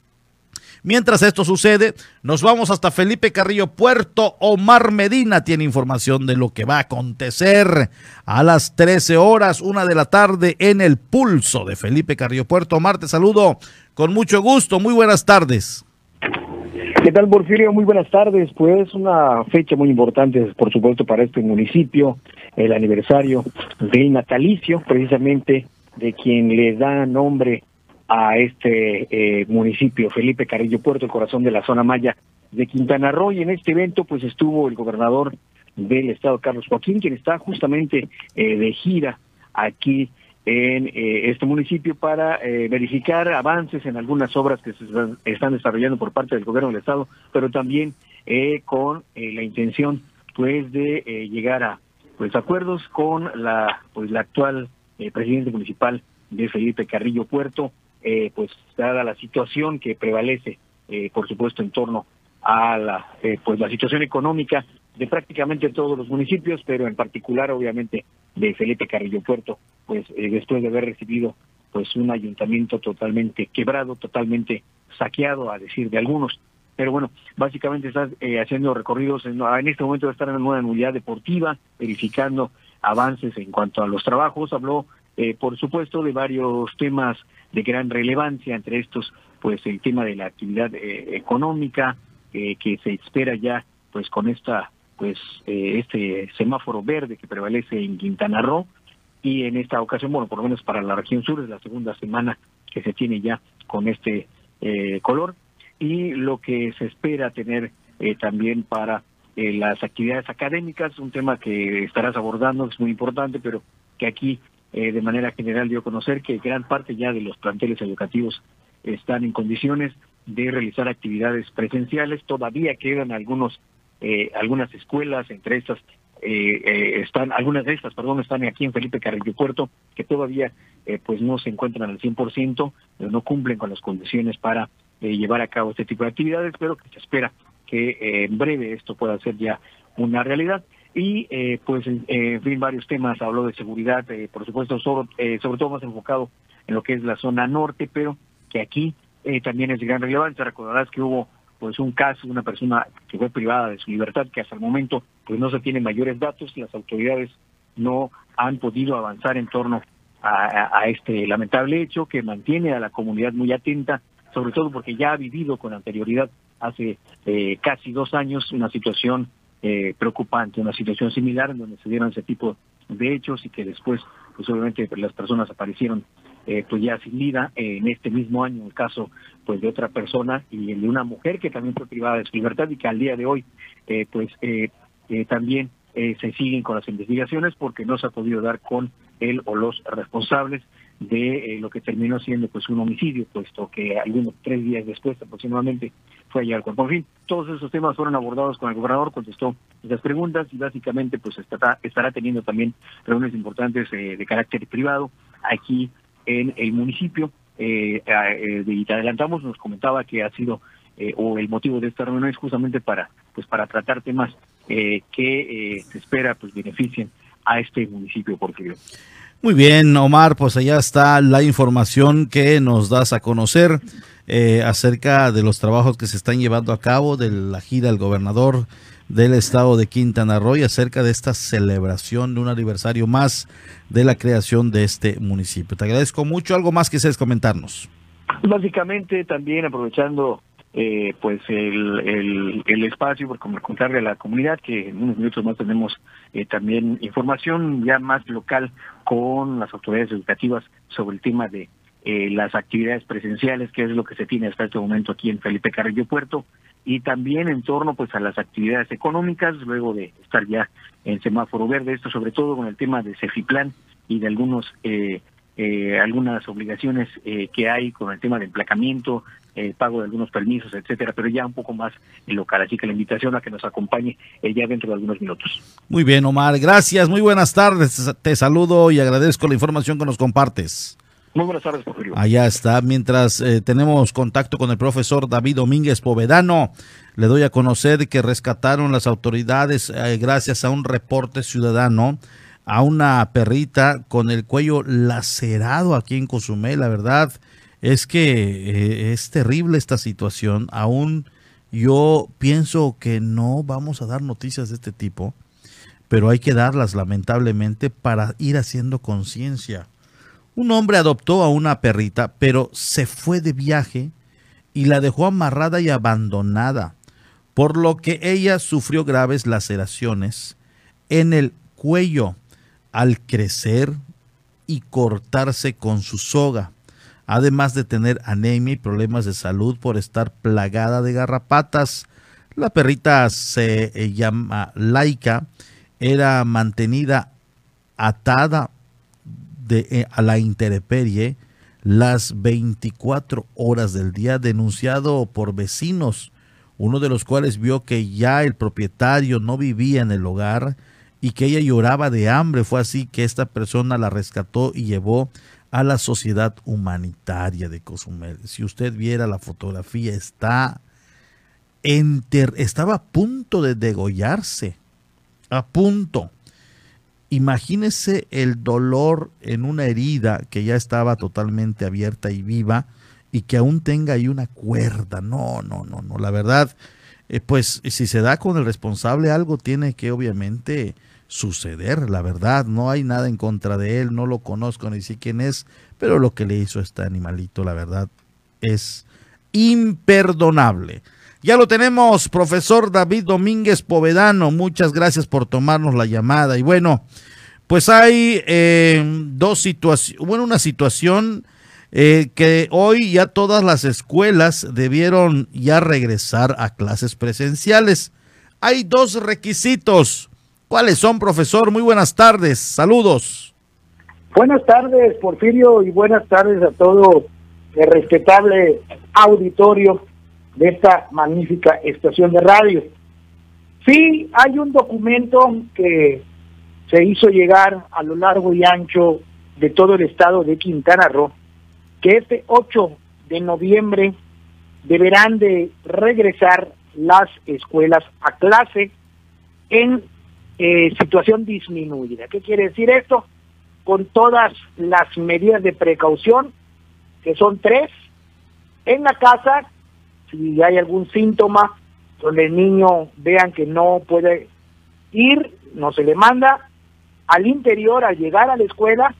Speaker 3: Mientras esto sucede, nos vamos hasta Felipe Carrillo Puerto. Omar Medina tiene información de lo que va a acontecer a las 13 horas, una de la tarde, en el pulso de Felipe Carrillo Puerto. Omar, te saludo con mucho gusto. Muy buenas tardes.
Speaker 14: ¿Qué tal, Porfirio? Muy buenas tardes. Pues una fecha muy importante, por supuesto, para este municipio, el aniversario del natalicio, precisamente de quien le da nombre a este eh, municipio, Felipe Carrillo Puerto, el corazón de la zona maya de Quintana Roo. Y en este evento, pues estuvo el gobernador del estado, Carlos Joaquín, quien está justamente eh, de gira aquí en eh, este municipio para eh, verificar avances en algunas obras que se están desarrollando por parte del gobierno del estado, pero también eh, con la intención pues de llegar a pues acuerdos con la pues la actual presidente municipal de Felipe Carrillo Puerto, pues dada la situación que prevalece, por supuesto, en torno a la pues la situación económica de prácticamente todos los municipios, pero en particular, obviamente, de Felipe Carrillo Puerto, pues eh, después de haber recibido pues un ayuntamiento totalmente quebrado, totalmente saqueado, a decir de algunos. Pero bueno, básicamente está eh, haciendo recorridos, en, este momento estar en una unidad deportiva, verificando avances en cuanto a los trabajos. Habló, eh, por supuesto, de varios temas de gran relevancia, entre estos, pues el tema de la actividad económica, que se espera ya, pues con esta pues eh, este semáforo verde que prevalece en Quintana Roo y en esta ocasión, bueno, por lo menos para la región sur es la segunda semana que se tiene ya con este eh, color y lo que se espera tener eh, también para las actividades académicas, un tema que estarás abordando, es muy importante, pero que aquí de manera general dio a conocer que gran parte ya de los planteles educativos están en condiciones de realizar actividades presenciales, todavía quedan algunos eh, algunas escuelas, entre estas eh, eh, están, algunas de estas, perdón, están aquí en Felipe Carrillo Puerto, que todavía pues no se encuentran al 100%, no cumplen con las condiciones para llevar a cabo este tipo de actividades, pero que se espera que en breve esto pueda ser ya una realidad. Y pues, en fin, varios temas, habló de seguridad, por supuesto, sobre, sobre todo más enfocado en lo que es la zona norte, pero que aquí también es de gran relevancia. Recordarás que hubo pues un caso de una persona que fue privada de su libertad, que hasta el momento pues no se tienen mayores datos y las autoridades no han podido avanzar en torno a, este lamentable hecho que mantiene a la comunidad muy atenta, sobre todo porque ya ha vivido con anterioridad hace eh, casi dos años una situación eh, preocupante, una situación similar en donde se dieron ese tipo de hechos y que después, pues obviamente las personas aparecieron eh, pues ya sin vida. En este mismo año el caso pues de otra persona y el de una mujer que también fue privada de su libertad y que al día de hoy eh, pues eh, también se siguen con las investigaciones porque no se ha podido dar con él o los responsables de lo que terminó siendo pues un homicidio, puesto que algunos tres días después aproximadamente fue allá al cuerpo. En fin, todos esos temas fueron abordados con el gobernador, contestó las preguntas y básicamente pues estará, estará teniendo también reuniones importantes de carácter privado aquí en el municipio. Eh, eh, y te adelantamos, nos comentaba que ha sido, eh, o el motivo de esta reunión es justamente para, pues para tratar temas eh, que se espera pues beneficien a este municipio porfirio.
Speaker 3: Muy bien, Omar, pues allá está la información que nos das a conocer acerca de los trabajos que se están llevando a cabo de la gira del gobernador del estado de Quintana Roo y acerca de esta celebración de un aniversario más de la creación de este municipio. Te agradezco mucho. ¿Algo más quisieras comentarnos?
Speaker 14: Básicamente también aprovechando eh, pues el, el, espacio por contarle a la comunidad que en unos minutos más tenemos eh, también información ya más local con las autoridades educativas sobre el tema de eh, las actividades presenciales, que es lo que se tiene hasta este momento aquí en Felipe Carrillo Puerto, y también en torno pues a las actividades económicas, luego de estar ya en semáforo verde, esto sobre todo con el tema de Cefiplan y de algunos eh, eh, algunas obligaciones eh, que hay con el tema de emplacamiento, el pago de algunos permisos, etcétera, pero ya un poco más local. Así que la invitación a que nos acompañe ya dentro de algunos minutos.
Speaker 3: Muy bien, Omar, gracias, muy buenas tardes. Te saludo y agradezco la información que nos compartes.
Speaker 14: Muy buenas tardes, Porfirio.
Speaker 3: Allá está. Mientras eh, tenemos contacto con el profesor David Domínguez Povedano, le doy a conocer que rescataron las autoridades, eh, gracias a un reporte ciudadano, a una perrita con el cuello lacerado aquí en Cozumel. La verdad, es que eh, es terrible esta situación. Aún yo pienso que no vamos a dar noticias de este tipo, pero hay que darlas lamentablemente para ir haciendo conciencia. Un hombre adoptó a una perrita, pero se fue de viaje y la dejó amarrada y abandonada, por lo que ella sufrió graves laceraciones en el cuello al crecer y cortarse con su soga además de tener anemia y problemas de salud por estar plagada de garrapatas. La perrita se eh, llama Laika, era mantenida atada eh, a la intemperie las 24 horas del día, denunciado por vecinos, uno de los cuales vio que ya el propietario no vivía en el hogar y que ella lloraba de hambre. Fue así que esta persona la rescató y llevó a la sociedad humanitaria de Cozumel. Si usted viera la fotografía, está enter, estaba a punto de degollarse, a punto. Imagínese el dolor en una herida que ya estaba totalmente abierta y viva y que aún tenga ahí una cuerda. No, no, no, no. La verdad, eh, pues si se da con el responsable, algo tiene que obviamente suceder, la verdad, no hay nada en contra de él, no lo conozco ni sé quién es, pero lo que le hizo este animalito, la verdad, es imperdonable. Ya lo tenemos, profesor David Domínguez Povedano, muchas gracias por tomarnos la llamada. Y bueno, pues hay eh, dos situaciones, bueno, una situación eh, que hoy ya todas las escuelas debieron ya regresar a clases presenciales. Hay dos requisitos ¿Cuáles son, profesor? Muy buenas tardes. Saludos.
Speaker 15: Buenas tardes, Porfirio, y buenas tardes a todo el respetable auditorio de esta magnífica estación de radio. Sí, hay un documento que se hizo llegar a lo largo y ancho de todo el estado de Quintana Roo, que este 8 de noviembre deberán de regresar las escuelas a clase en eh, situación disminuida. ¿Qué quiere decir esto? Con todas las medidas de precaución, que son tres, en la casa, si hay algún síntoma donde el niño vean que no puede ir, no se le manda, al interior, al llegar a la escuela,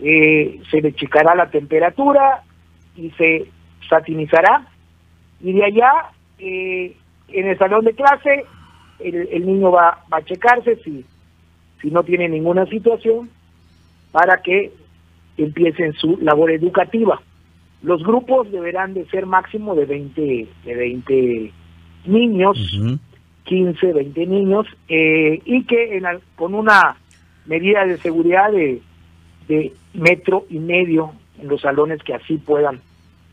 Speaker 15: eh, se le checará la temperatura y se satinizará, y de allá, eh, en el salón de clase, el, niño va, va, a checarse si, si no tiene ninguna situación para que empiecen su labor educativa. Los grupos deberán de ser máximo de 20, de 20 niños, 15, 20 niños, eh, y que con una medida de seguridad de, de metro y medio en los salones que así puedan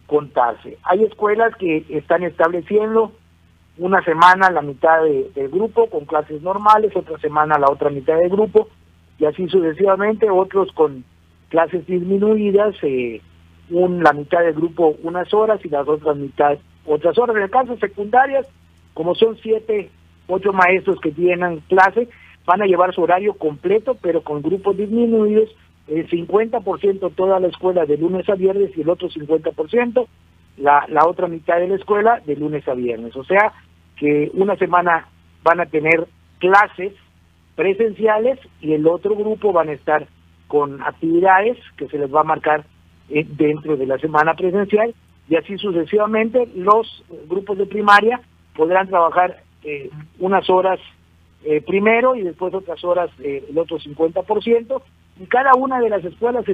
Speaker 15: contarse. Hay escuelas que están estableciendo una semana la mitad del grupo con clases normales, otra semana la otra mitad del grupo y así sucesivamente, otros con clases disminuidas, eh, un, la mitad del grupo unas horas y las otras mitad otras horas. En el caso secundarias, como son siete, ocho maestros que tienen clase, van a llevar su horario completo, pero con grupos disminuidos, el 50% toda la escuela de lunes a viernes y el otro 50% la, la otra mitad de la escuela de lunes a viernes. O sea, que una semana van a tener clases presenciales y el otro grupo van a estar con actividades que se les va a marcar eh, dentro de la semana presencial y así sucesivamente los grupos de primaria podrán trabajar eh, unas horas eh, primero y después otras horas el otro 50% y cada una de las escuelas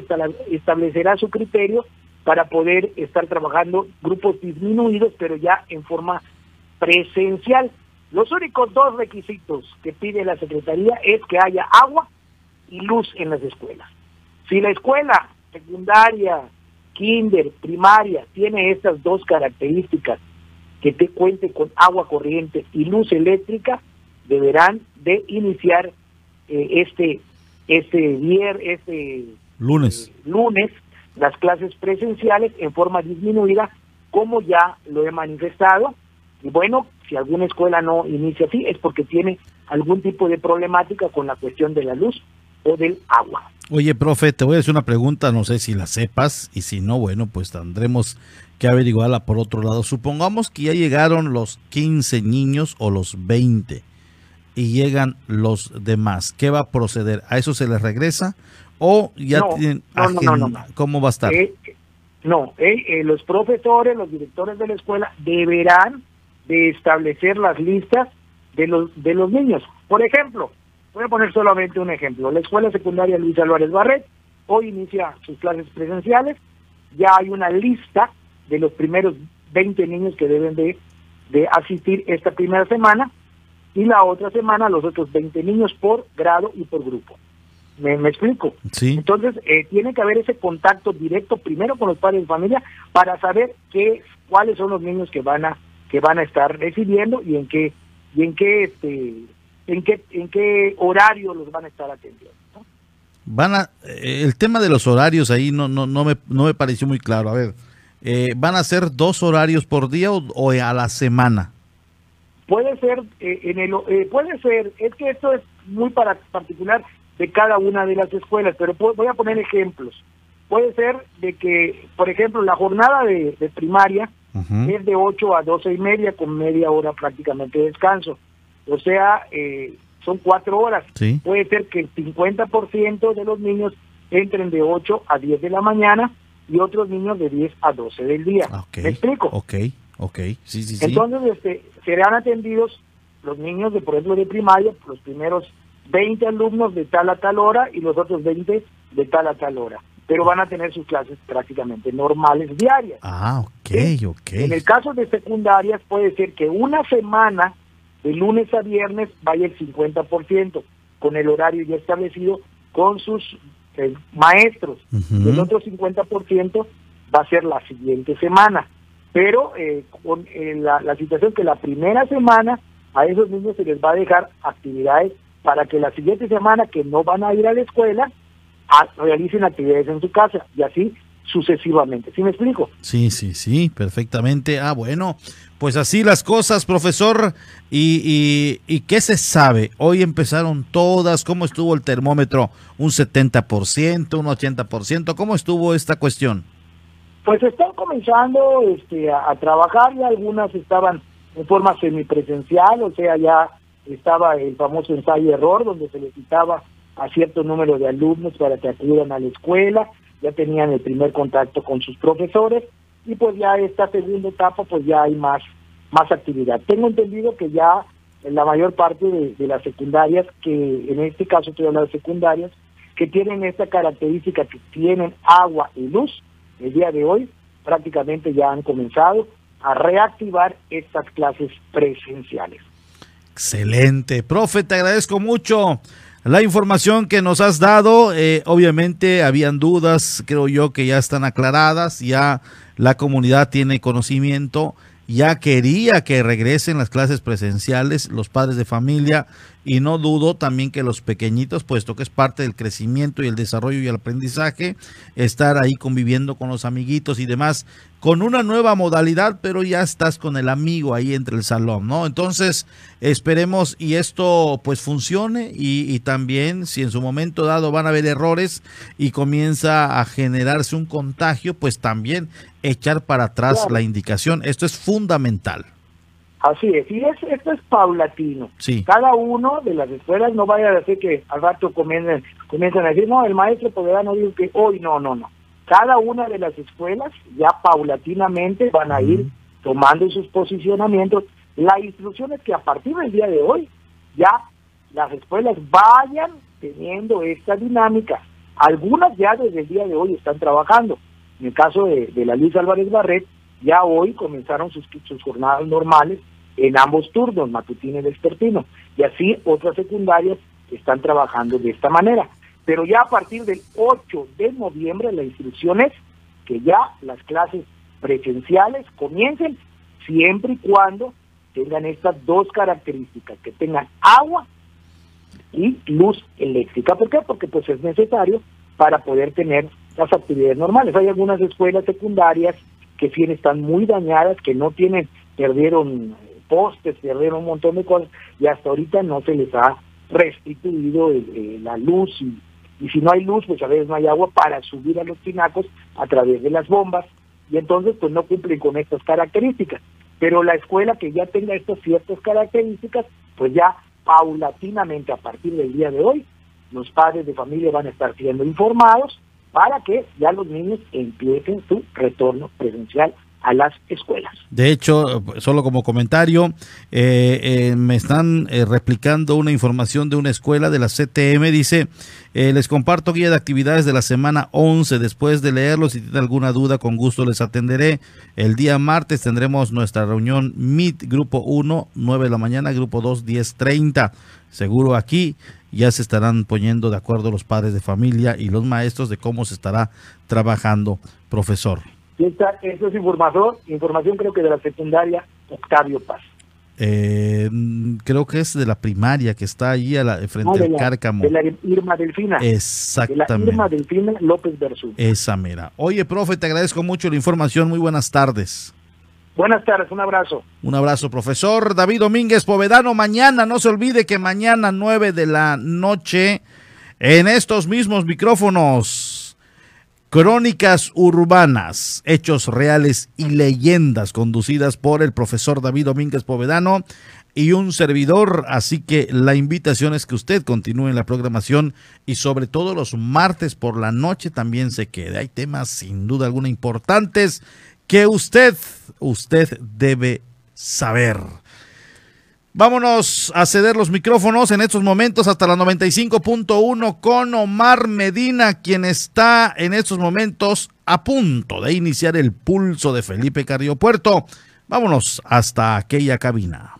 Speaker 15: establecerá su criterio para poder estar trabajando grupos disminuidos pero ya en forma presencial. Los únicos dos requisitos que pide la Secretaría es que haya agua y luz en las escuelas. Si la escuela secundaria, kinder, primaria tiene estas dos características, que te cuente con agua corriente y luz eléctrica, deberán de iniciar eh, este este este
Speaker 3: lunes
Speaker 15: eh, lunes las clases presenciales en forma disminuida, como ya lo he manifestado, y bueno, si alguna escuela no inicia así, es porque tiene algún tipo de problemática con la cuestión de la luz o del agua.
Speaker 3: Oye, profe, te voy a hacer una pregunta, no sé si la sepas, y si no, bueno, pues tendremos que averiguarla por otro lado. Supongamos que ya llegaron los 15 niños o los 20 y llegan los demás. ¿Qué va a proceder? ¿A eso se les regresa? ¿O ya
Speaker 15: No,
Speaker 3: tienen
Speaker 15: no, no, no.
Speaker 3: ¿Cómo va a estar?
Speaker 15: Eh, no, eh, eh, los profesores, los directores de la escuela deberán de establecer las listas de los de los niños. Por ejemplo, voy a poner solamente un ejemplo. La escuela secundaria Luis Álvarez Barret hoy inicia sus clases presenciales. Ya hay una lista de los primeros 20 niños que deben de, de asistir esta primera semana y la otra semana los otros 20 niños por grado y por grupo. ¿Me, me explico?
Speaker 3: Sí.
Speaker 15: Entonces, eh, tiene que haber ese contacto directo primero con los padres de familia para saber qué, cuáles son los niños que van a que van a estar recibiendo y en qué y en qué este en qué en qué horario los van a estar atendiendo.
Speaker 3: Van a, eh, el tema de los horarios ahí no, no, no, me, no me pareció muy claro. A ver, eh, ¿van a ser dos horarios por día o, o a la semana?
Speaker 15: Puede ser eh, en el eh, puede ser es que esto es muy para particular de cada una de las escuelas, pero voy a poner ejemplos. Puede ser de que, por ejemplo, la jornada de, de primaria es de 8 a 12 y media con media hora prácticamente de descanso. O sea, eh, son cuatro horas.
Speaker 3: Sí.
Speaker 15: Puede ser que el 50% de los niños entren de 8 a 10 de la mañana y otros niños de 10 a 12 del día. ¿Me explico?
Speaker 3: Ok, ok, sí, sí, sí.
Speaker 15: Entonces, este, serán atendidos los niños de, por ejemplo, de primaria, los primeros 20 alumnos de tal a tal hora y los otros 20 de tal a tal hora. Pero van a tener sus clases prácticamente normales diarias.
Speaker 3: Ah, ok, ok.
Speaker 15: En el caso de secundarias puede ser que una semana, de lunes a viernes, vaya el 50%, con el horario ya establecido con sus eh, maestros. El otro 50% va a ser la siguiente semana. Pero eh, con eh, la, la situación que la primera semana a esos niños se les va a dejar actividades para que la siguiente semana que no van a ir a la escuela a- realicen actividades en su casa y así sucesivamente. ¿Sí me explico?
Speaker 3: Sí, sí, sí, perfectamente. Ah, bueno, pues así las cosas, profesor. ¿Y, y, y qué se sabe? Hoy empezaron todas. ¿Cómo estuvo el termómetro? ¿Un 70%, un 80%? ¿Cómo estuvo esta cuestión?
Speaker 15: Pues están comenzando este, a, a trabajar, ya algunas estaban en forma semipresencial, o sea, ya estaba el famoso ensayo-error, donde se les citaba a cierto número de alumnos para que acudan a la escuela, ya tenían el primer contacto con sus profesores, y pues ya esta segunda etapa, pues ya hay más, más actividad. Tengo entendido que ya en la mayor parte de, las secundarias, que en este caso estoy hablando de secundarias, que tienen esta característica que tienen agua y luz, el día de hoy prácticamente ya han comenzado a reactivar estas clases presenciales.
Speaker 3: Excelente. Profe, te agradezco mucho la información que nos has dado. Eh, obviamente habían dudas, creo yo que ya están aclaradas, ya la comunidad tiene conocimiento, ya quería que regresen las clases presenciales, los padres de familia, y no dudo también que los pequeñitos, puesto que es parte del crecimiento y el desarrollo y el aprendizaje, estar ahí conviviendo con los amiguitos y demás, con una nueva modalidad, pero ya estás con el amigo ahí entre el salón, ¿no? Entonces, esperemos y esto pues funcione y, y también si en su momento dado van a haber errores y comienza a generarse un contagio, pues también echar para atrás
Speaker 15: Claro.
Speaker 3: la indicación. Esto es fundamental.
Speaker 15: Así es, y es, esto es paulatino.
Speaker 3: Sí.
Speaker 15: Cada uno de las escuelas no vaya a decir que al rato comiencen, comienzan a decir, no, el maestro podrá no digo que hoy no, no, no. Cada una de las escuelas ya paulatinamente van a ir tomando sus posicionamientos. La instrucción es que a partir del día de hoy ya las escuelas vayan teniendo esta dinámica. Algunas ya desde el día de hoy están trabajando. En el caso de, de la Luis Álvarez Barret, ya hoy comenzaron sus, sus jornadas normales en ambos turnos, matutino y vespertino. Y así otras secundarias están trabajando de esta manera. Pero ya a partir del 8 de noviembre la instrucción es que ya las clases presenciales comiencen siempre y cuando tengan estas dos características, que tengan agua y luz eléctrica. ¿Por qué? Porque pues es necesario para poder tener las actividades normales. Hay algunas escuelas secundarias que sí están muy dañadas, que no tienen, perdieron postes, perdieron un montón de cosas y hasta ahorita no se les ha restituido el- eh, la luz y, y si no hay luz, pues a veces no hay agua para subir a los tinacos a través de las bombas y entonces pues no cumplen con estas características. Pero la escuela que ya tenga estas ciertas características, pues ya paulatinamente a partir del día de hoy, los padres de familia van a estar siendo informados para que ya los niños empiecen su retorno presencial a las escuelas.
Speaker 3: De hecho, solo como comentario, eh, eh, me están eh, replicando una información de una escuela de la CTM. Dice, les comparto guía de actividades de la semana 11. Después de leerlo, si tienen alguna duda, con gusto les atenderé. El día martes tendremos nuestra reunión Meet, grupo 1, 9 de la mañana, grupo 2, 10.30. Seguro aquí ya se estarán poniendo de acuerdo los padres de familia y los maestros de cómo se estará trabajando, profesor.
Speaker 15: Esta, esto es información, información creo que de la secundaria Octavio Paz.
Speaker 3: Eh, creo que es de la primaria que está ahí a la, frente al cárcamo.
Speaker 15: De la Irma Delfina.
Speaker 3: Exactamente. De
Speaker 15: la Irma Delfina López Versú.
Speaker 3: Esa mera. Oye, profe, te agradezco mucho la información. Muy buenas tardes.
Speaker 15: Buenas tardes, un abrazo.
Speaker 3: Un abrazo, profesor David Domínguez Povedano. Mañana, no se olvide que mañana, 9 de la noche, en estos mismos micrófonos Crónicas urbanas, hechos reales y leyendas conducidas por el profesor David Domínguez Povedano y un servidor, así que la invitación es que usted continúe en la programación y sobre todo los martes por la noche también se quede. Hay temas sin duda alguna importantes que usted, usted debe saber. Vámonos a ceder los micrófonos en estos momentos hasta la 95.1 con Omar Medina, quien está en estos momentos a punto de iniciar el pulso de Felipe Cardiopuerto. Vámonos hasta aquella cabina.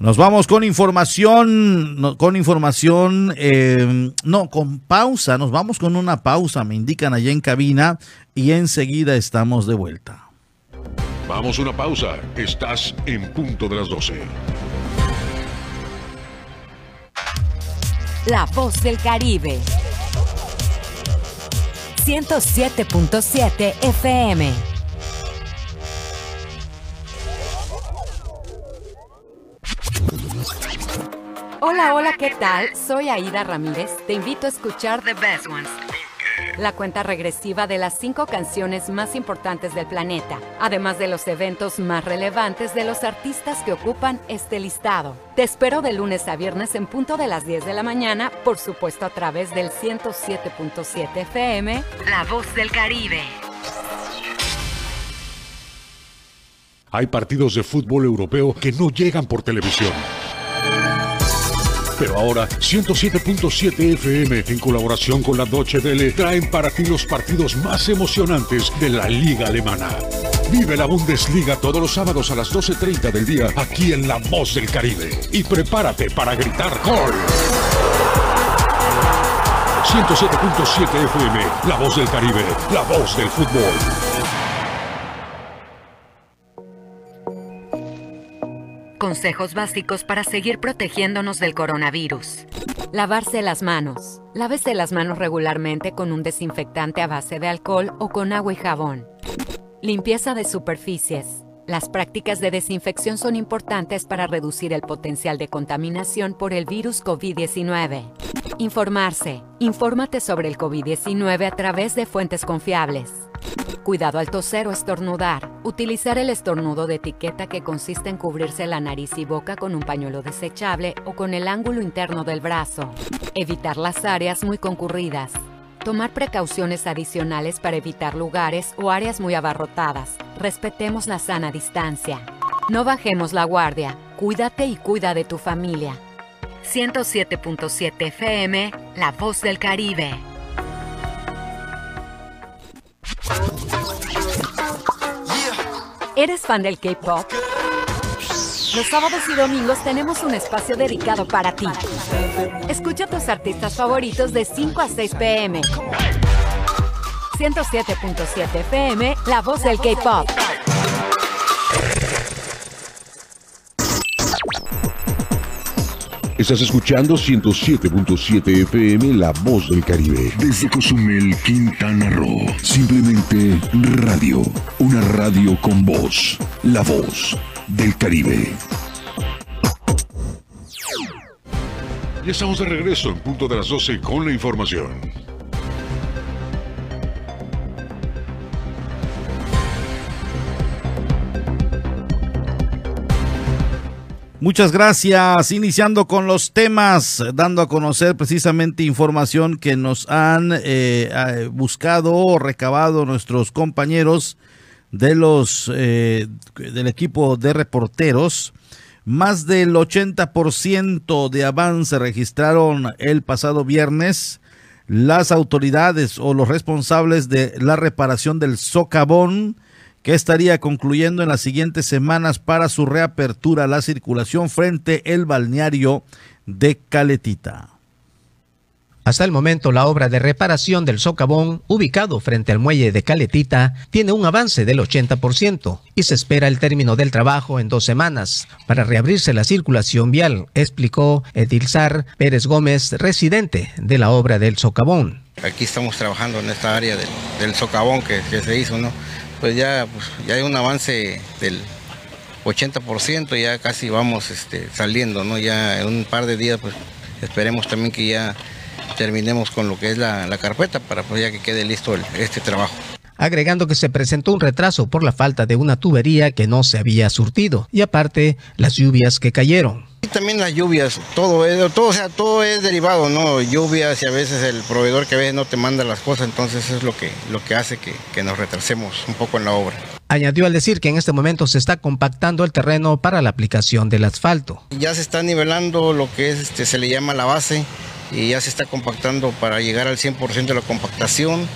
Speaker 3: Nos vamos con información, con información, eh, no, con pausa, nos vamos con una pausa, me indican allá en cabina y enseguida estamos de vuelta.
Speaker 2: Vamos a una pausa. Estás en punto de las 12.
Speaker 1: La voz del Caribe. 107.7 FM. Hola, hola, ¿qué tal? Soy Aida Ramírez. Te invito a escuchar The Best Ones la cuenta regresiva de las cinco canciones más importantes del planeta, además de los eventos más relevantes de los artistas que ocupan este listado. Te espero de lunes a viernes en punto de las 10 de la mañana, por supuesto a través del 107.7 FM, La Voz del Caribe.
Speaker 2: Hay partidos de fútbol europeo que no llegan por televisión. Pero ahora 107.7 FM en colaboración con la Deutsche Welle traen para ti los partidos más emocionantes de la liga alemana. Vive la Bundesliga todos los sábados a las 12.30 del día aquí en La Voz del Caribe. Y prepárate para gritar gol. 107.7 FM, La Voz del Caribe, la voz del fútbol.
Speaker 1: Consejos básicos para seguir protegiéndonos del coronavirus. Lavarse las manos. Lávese las manos regularmente con un desinfectante a base de alcohol o con agua y jabón. Limpieza de superficies. Las prácticas de desinfección son importantes para reducir el potencial de contaminación por el virus COVID-19. Informarse. Infórmate sobre el COVID-19 a través de fuentes confiables. Cuidado al toser o estornudar. Utilizar el estornudo de etiqueta que consiste en cubrirse la nariz y boca con un pañuelo desechable o con el ángulo interno del brazo. Evitar las áreas muy concurridas. Tomar precauciones adicionales para evitar lugares o áreas muy abarrotadas. Respetemos la sana distancia. No bajemos la guardia. Cuídate y cuida de tu familia. 107.7 FM, La Voz del Caribe. ¿Eres fan del K-Pop? Los sábados y domingos tenemos un espacio dedicado para ti. Escucha a tus artistas favoritos de 5 a 6 pm. 107.7 FM, La Voz del K-Pop.
Speaker 2: Estás escuchando 107.7 FM La Voz del Caribe. Desde Cozumel, Quintana Roo. Simplemente radio. Una radio con voz. La Voz del Caribe. Ya estamos de regreso en punto de las 12 con la información.
Speaker 3: Muchas gracias. Iniciando con los temas, dando a conocer precisamente información que nos han eh, eh, buscado o recabado nuestros compañeros de los eh, del equipo de reporteros. Más del 80% de avance registraron el pasado viernes las autoridades o los responsables de la reparación del socavón que estaría concluyendo en las siguientes semanas para su reapertura a la circulación frente el balneario de Caletita.
Speaker 16: Hasta el momento, la obra de reparación del socavón, ubicado frente al muelle de Caletita, tiene un avance del 80% y se espera el término del trabajo en dos semanas para reabrirse la circulación vial, explicó Edilzar Pérez Gómez, residente de la obra del socavón.
Speaker 17: Aquí estamos trabajando en esta área del, socavón que, se hizo, ¿no? Pues ya, pues ya hay un avance del 80%, ya casi vamos este, saliendo, ¿no? Ya en un par de días, pues esperemos también que ya terminemos con lo que es la, carpeta para pues ya que quede listo este trabajo
Speaker 16: agregando que se presentó un retraso por la falta de una tubería que no se había surtido y aparte las lluvias que cayeron.
Speaker 17: Y también las lluvias, todo es, todo, sea, todo es derivado, ¿no? Lluvias y a veces el proveedor que ve no te manda las cosas, entonces es lo que, lo que hace que, que nos retrasemos un poco en la obra.
Speaker 16: Añadió al decir que en este momento se está compactando el terreno para la aplicación del asfalto.
Speaker 17: Ya se está nivelando lo que es, este, se le llama la base, y ya se está compactando para llegar al 100% de la compactación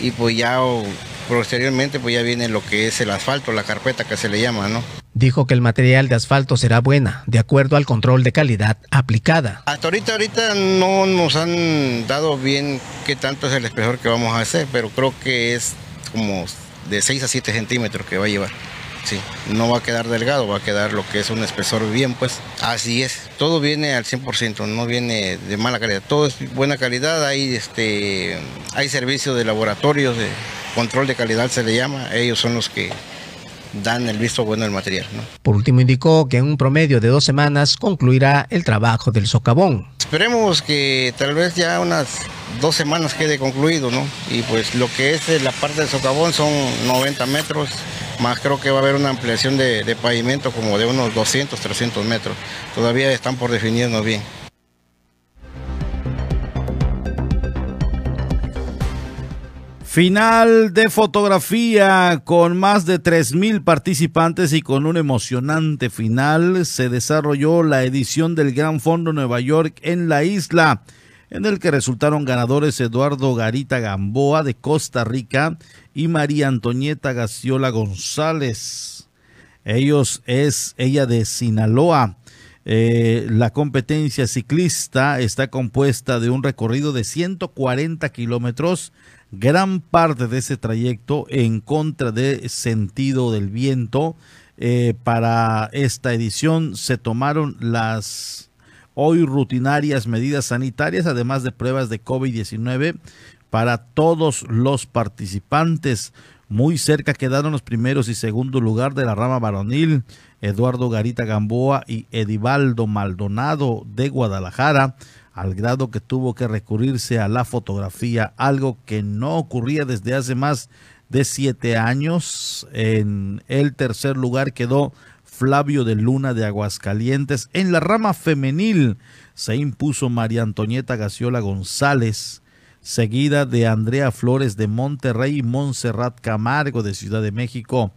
Speaker 17: y pues ya posteriormente pues ya viene lo que es el asfalto, la carpeta que se le llama, ¿no?
Speaker 16: Dijo que el material de asfalto será buena, de acuerdo al control de calidad aplicada.
Speaker 17: Hasta ahorita, ahorita no nos han dado bien qué tanto es el espesor que vamos a hacer, pero creo que es como de 6 a 7 centímetros que va a llevar. Sí, no va a quedar delgado, va a quedar lo que es un espesor bien, pues así es. Todo viene al 100%, no viene de mala calidad, todo es buena calidad. Hay, este, hay servicios de laboratorios, de control de calidad se le llama, ellos son los que dan el visto bueno del material.
Speaker 16: Por último, indicó que en un promedio de dos semanas concluirá el trabajo del socavón.
Speaker 17: Esperemos que tal vez ya unas dos semanas quede concluido, ¿no? Y pues lo que es la parte del socavón son 90 metros, más creo que va a haber una ampliación de, de pavimento como de unos 200, 300 metros. Todavía están por definirnos bien.
Speaker 3: Final de fotografía con más de 3.000 participantes y con un emocionante final se desarrolló la edición del Gran Fondo Nueva York en la isla, en el que resultaron ganadores Eduardo Garita Gamboa de Costa Rica y María Antonieta Gaciola González. Ellos es ella de Sinaloa. Eh, la competencia ciclista está compuesta de un recorrido de 140 kilómetros gran parte de ese trayecto en contra de sentido del viento. Eh, para esta edición se tomaron las hoy rutinarias medidas sanitarias, además de pruebas de COVID-19 para todos los participantes. Muy cerca quedaron los primeros y segundo lugar de la rama varonil, Eduardo Garita Gamboa y Edivaldo Maldonado de Guadalajara al grado que tuvo que recurrirse a la fotografía, algo que no ocurría desde hace más de siete años. En el tercer lugar quedó Flavio de Luna de Aguascalientes. En la rama femenil se impuso María Antonieta Gaciola González, seguida de Andrea Flores de Monterrey y Montserrat Camargo de Ciudad de México.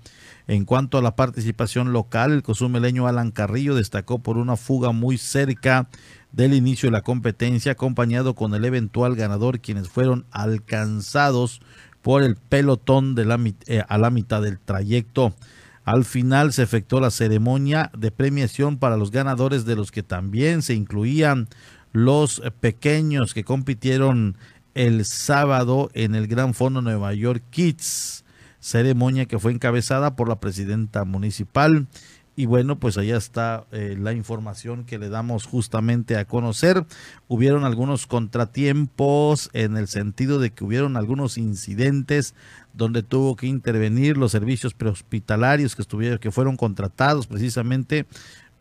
Speaker 3: En cuanto a la participación local, el cozumeleño Alan Carrillo destacó por una fuga muy cerca del inicio de la competencia, acompañado con el eventual ganador, quienes fueron alcanzados por el pelotón de la, eh, a la mitad del trayecto. Al final se efectuó la ceremonia de premiación para los ganadores, de los que también se incluían los pequeños que compitieron el sábado en el Gran Fondo Nueva York Kids, ceremonia que fue encabezada por la presidenta municipal y bueno, pues allá está eh, la información que le damos justamente a conocer. Hubieron algunos contratiempos en el sentido de que hubieron algunos incidentes donde tuvo que intervenir los servicios prehospitalarios que estuvieron, que fueron contratados precisamente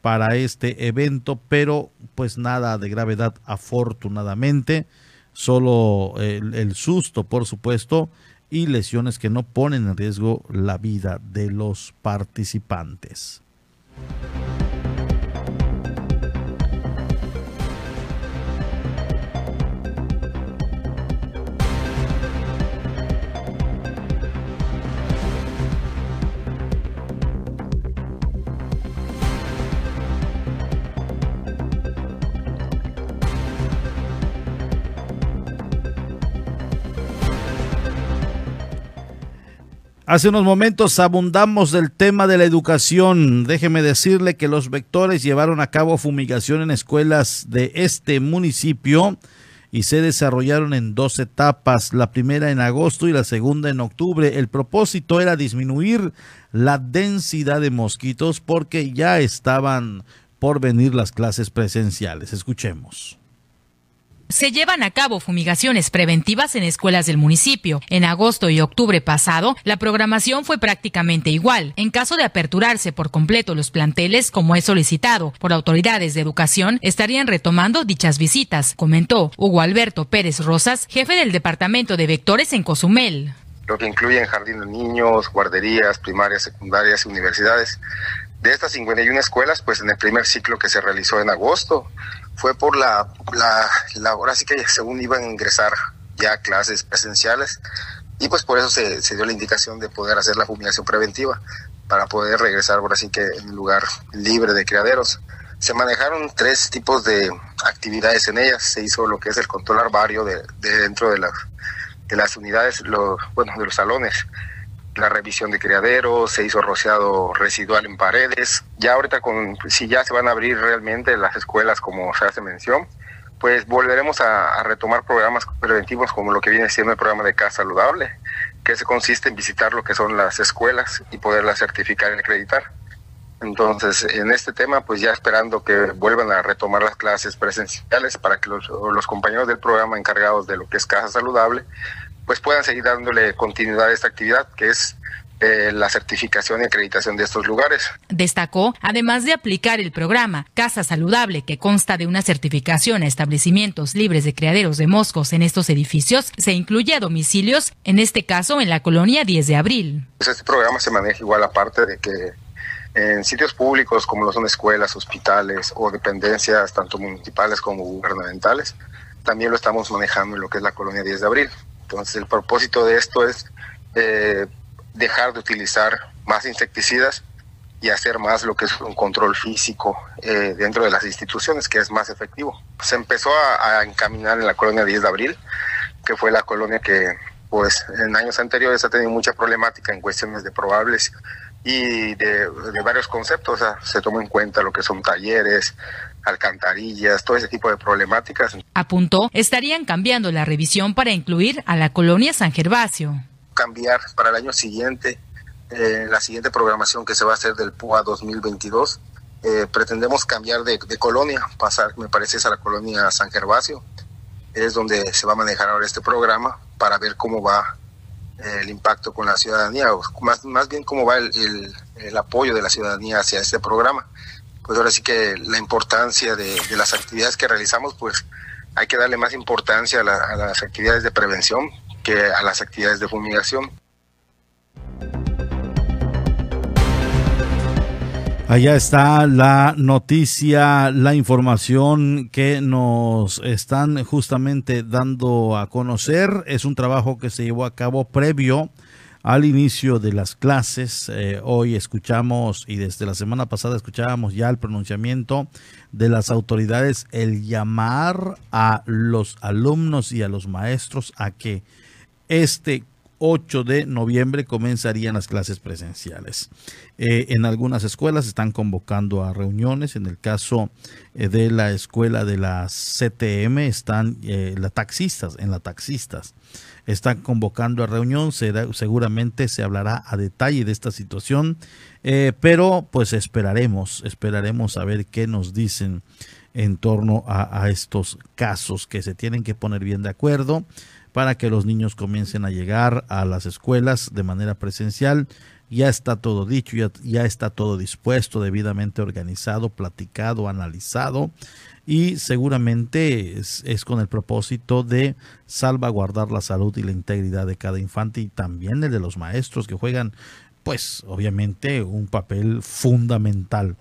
Speaker 3: para este evento, pero pues nada de gravedad afortunadamente, solo el, el susto por supuesto y lesiones que no ponen en riesgo la vida de los participantes. Thank you. Hace unos momentos abundamos del tema de la educación. Déjeme decirle que los vectores llevaron a cabo fumigación en escuelas de este municipio y se desarrollaron en dos etapas, la primera en agosto y la segunda en octubre. El propósito era disminuir la densidad de mosquitos porque ya estaban por venir las clases presenciales. Escuchemos
Speaker 4: se llevan a cabo fumigaciones preventivas en escuelas del municipio. En agosto y octubre pasado, la programación fue prácticamente igual. En caso de aperturarse por completo los planteles, como es solicitado por autoridades de educación, estarían retomando dichas visitas, comentó Hugo Alberto Pérez Rosas, jefe del Departamento de Vectores en Cozumel.
Speaker 18: Lo que incluyen jardín de niños, guarderías, primarias, secundarias y universidades. De estas 51 escuelas, pues en el primer ciclo que se realizó en agosto, fue por la, la, la que según iban a ingresar ya clases presenciales y pues por eso se, dio la indicación de poder hacer la fumigación preventiva para poder regresar ahora sí que en lugar libre de criaderos. Se manejaron tres tipos de actividades en ellas. Se hizo lo que es el control arbario de, de dentro de, la, de las unidades, lo, bueno, de los salones la revisión de criaderos, se hizo rociado residual en paredes. Ya ahorita con si ya se van a abrir realmente las escuelas como se hace mención, pues volveremos a, retomar programas preventivos como lo que viene siendo el programa de casa saludable, que se consiste en visitar lo que son las escuelas y poderlas certificar y acreditar. Entonces, en este tema, pues ya esperando que vuelvan a retomar las clases presenciales para que los, los compañeros del programa encargados de lo que es casa saludable pues puedan seguir dándole continuidad a esta actividad que es eh, la certificación y acreditación de estos lugares.
Speaker 4: Destacó, además de aplicar el programa Casa Saludable, que consta de una certificación a establecimientos libres de criaderos de moscos en estos edificios, se incluye a domicilios, en este caso en la colonia 10 de abril.
Speaker 18: Pues este programa se maneja igual aparte de que en sitios públicos como lo son escuelas, hospitales o dependencias tanto municipales como gubernamentales, también lo estamos manejando en lo que es la colonia 10 de abril. Entonces el propósito de esto es eh, dejar de utilizar más insecticidas y hacer más lo que es un control físico eh, dentro de las instituciones, que es más efectivo. Se empezó a, encaminar en la colonia 10 de abril, que fue la colonia que pues en años anteriores ha tenido mucha problemática en cuestiones de probables y de, varios conceptos. se tomó en cuenta lo que son talleres, alcantarillas, todo ese tipo de problemáticas.
Speaker 4: Apuntó, estarían cambiando la revisión para incluir a la colonia San Gervasio.
Speaker 18: Cambiar para el año siguiente, eh, la siguiente programación que se va a hacer del PUA 2022, eh, pretendemos cambiar de, colonia, pasar, me parece, a la colonia San Gervasio. Es donde se va a manejar ahora este programa para ver cómo va eh, el impacto con la ciudadanía, o más, más bien cómo va el, el apoyo de la ciudadanía hacia este programa pues ahora sí que la importancia de, las actividades que realizamos, pues hay que darle más importancia a, las actividades de prevención que a las actividades de fumigación.
Speaker 3: Allá está la noticia, la información que nos están justamente dando a conocer. Es un trabajo que se llevó a cabo previo al inicio de las clases. Eh, hoy escuchamos y desde la semana pasada escuchábamos ya el pronunciamiento de las autoridades, el llamar a los alumnos y a los maestros a que este 8 de noviembre comenzarían las clases presenciales. Eh, en algunas escuelas están convocando a reuniones. En el caso eh, de la escuela de la CTM están las taxistas, en las taxistas están convocando a reunión, seguramente se hablará a detalle de esta situación, eh, pero pues esperaremos, esperaremos a ver qué nos dicen en torno a, estos casos que se tienen que poner bien de acuerdo para que los niños comiencen a llegar a las escuelas de manera presencial. Ya está todo dicho, ya, ya está todo dispuesto, debidamente organizado, platicado, analizado y seguramente es, con el propósito de salvaguardar la salud y la integridad de cada infante y también el de los maestros que juegan pues obviamente un papel fundamental.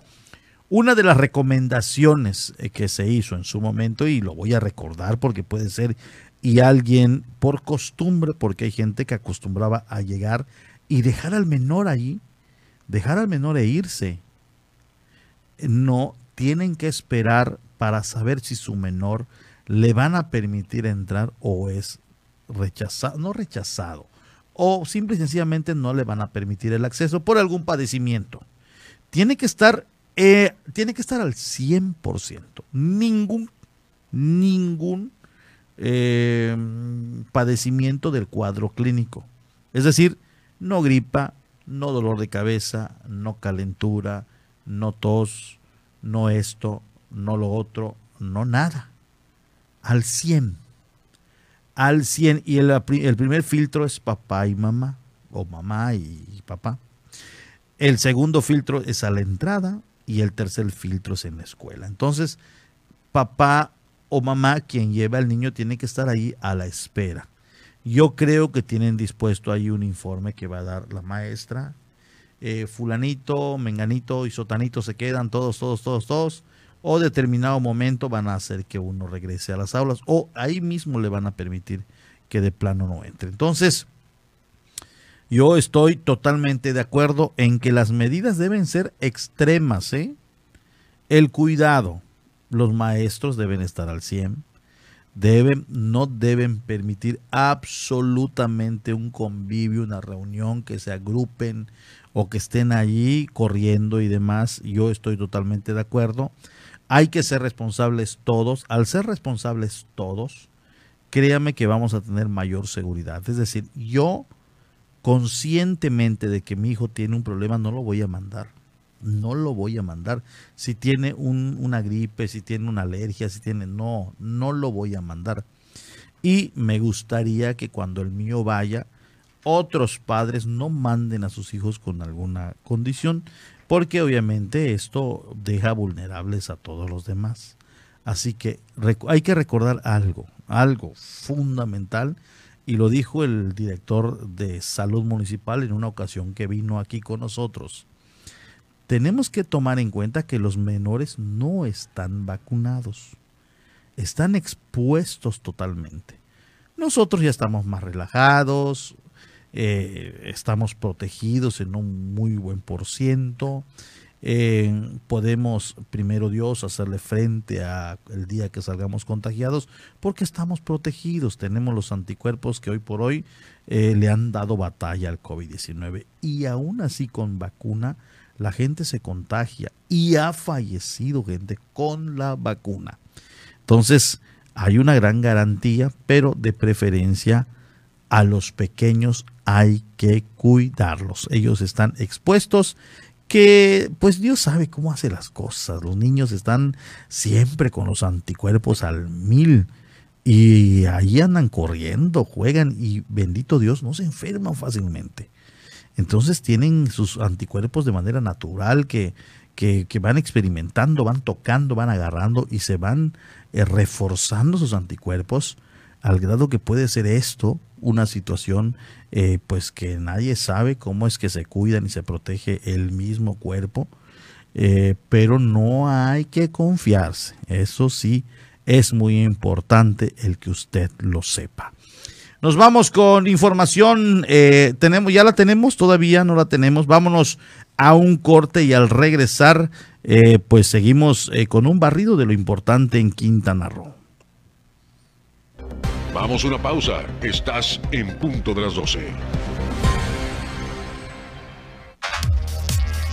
Speaker 3: Una de las recomendaciones eh, que se hizo en su momento, y lo voy a recordar porque puede ser, y alguien por costumbre, porque hay gente que acostumbraba a llegar y dejar al menor allí, dejar al menor e irse. No tienen que esperar para saber si su menor le van a permitir entrar o es rechazado, no rechazado, o simple y sencillamente no le van a permitir el acceso por algún padecimiento. Tiene que estar, eh, tiene que estar al 100%. Ningún, ningún eh, padecimiento del cuadro clínico. Es decir, no gripa, no dolor de cabeza, no calentura, no tos, no esto, no lo otro, no nada. Al 100. Al 100. Y el, el primer filtro es papá y mamá, o mamá y, papá. El segundo filtro es a la entrada y el tercer filtro es en la escuela. Entonces, papá o mamá, quien lleva al niño, tiene que estar ahí a la espera. Yo creo que tienen dispuesto ahí un informe que va a dar la maestra. Eh, fulanito, menganito y sotanito se quedan todos, todos, todos, todos o determinado momento van a hacer que uno regrese a las aulas o ahí mismo le van a permitir que de plano no entre. Entonces, yo estoy totalmente de acuerdo en que las medidas deben ser extremas. ¿eh? El cuidado, los maestros deben estar al 100. Deben, no deben permitir absolutamente un convivio, una reunión, que se agrupen o que estén allí corriendo y demás. Yo estoy totalmente de acuerdo. Hay que ser responsables todos. Al ser responsables todos, créame que vamos a tener mayor seguridad. Es decir, yo conscientemente de que mi hijo tiene un problema, no lo voy a mandar. No lo voy a mandar. Si tiene una gripe, si tiene una alergia, si tiene... No, no lo voy a mandar. Y me gustaría que cuando el mío vaya, otros padres no manden a sus hijos con alguna condición, porque obviamente esto deja vulnerables a todos los demás. Así que hay que recordar algo, algo fundamental, y lo dijo el director de salud municipal en una ocasión que vino aquí con nosotros. Tenemos que tomar en cuenta que los menores no están vacunados, están expuestos totalmente. Nosotros ya estamos más relajados, eh, estamos protegidos en un muy buen por ciento. Eh, podemos, primero Dios, hacerle frente a el día que salgamos contagiados, porque estamos protegidos, tenemos los anticuerpos que hoy por hoy eh, le han dado batalla al COVID-19 y aún así con vacuna la gente se contagia y ha fallecido gente con la vacuna. Entonces, hay una gran garantía, pero de preferencia a los pequeños hay que cuidarlos. Ellos están expuestos que pues Dios sabe cómo hace las cosas. Los niños están siempre con los anticuerpos al mil y ahí andan corriendo, juegan y bendito Dios no se enferman fácilmente. Entonces tienen sus anticuerpos de manera natural que, que, van experimentando, van tocando, van agarrando y se van eh, reforzando sus anticuerpos al grado que puede ser esto una situación eh, pues que nadie sabe cómo es que se cuida ni se protege el mismo cuerpo, eh, pero no hay que confiarse, eso sí es muy importante el que usted lo sepa. Nos vamos con información, eh, tenemos, ya la tenemos, todavía no la tenemos, vámonos a un corte y al regresar pues seguimos con un barrido de lo importante en Quintana Roo.
Speaker 2: Vamos a una pausa. Estás en punto de las 12.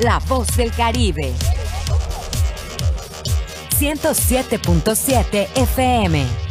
Speaker 1: La voz del Caribe. 107.7 FM.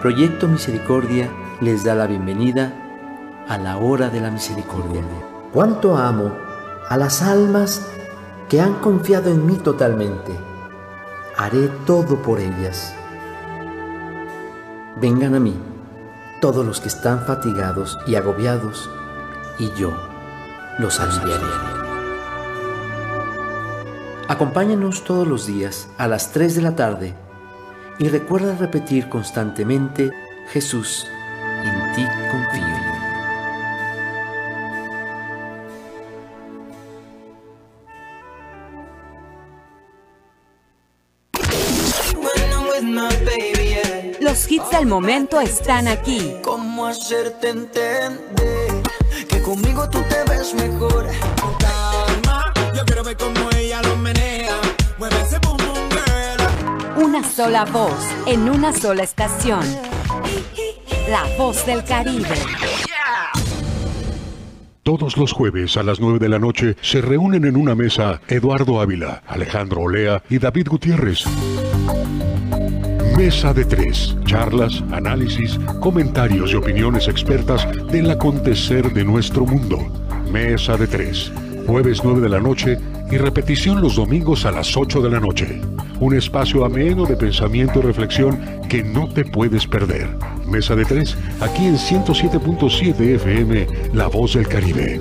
Speaker 9: Proyecto Misericordia les da la bienvenida a la hora de la misericordia. Cuánto amo a las almas que han confiado en mí totalmente. Haré todo por ellas. Vengan a mí todos los que están fatigados y agobiados, y yo los aliviaré. Acompáñanos todos los días a las 3 de la tarde y recuerda repetir constantemente, Jesús, en ti confío.
Speaker 1: Los hits del momento están aquí.
Speaker 11: ¿Cómo hacerte entender que conmigo tú te ves mejor? Calma, yo quiero ver cómo ella lo menea.
Speaker 1: Una sola voz en una sola estación. La voz del Caribe.
Speaker 2: Todos los jueves a las 9 de la noche se reúnen en una mesa Eduardo Ávila, Alejandro Olea y David Gutiérrez. Mesa de tres. Charlas, análisis, comentarios y opiniones expertas del acontecer de nuestro mundo. Mesa de tres. Jueves 9 de la noche y repetición los domingos a las 8 de la noche. Un espacio ameno de pensamiento y reflexión que no te puedes perder. Mesa de tres, aquí en 107.7 FM, La Voz del Caribe.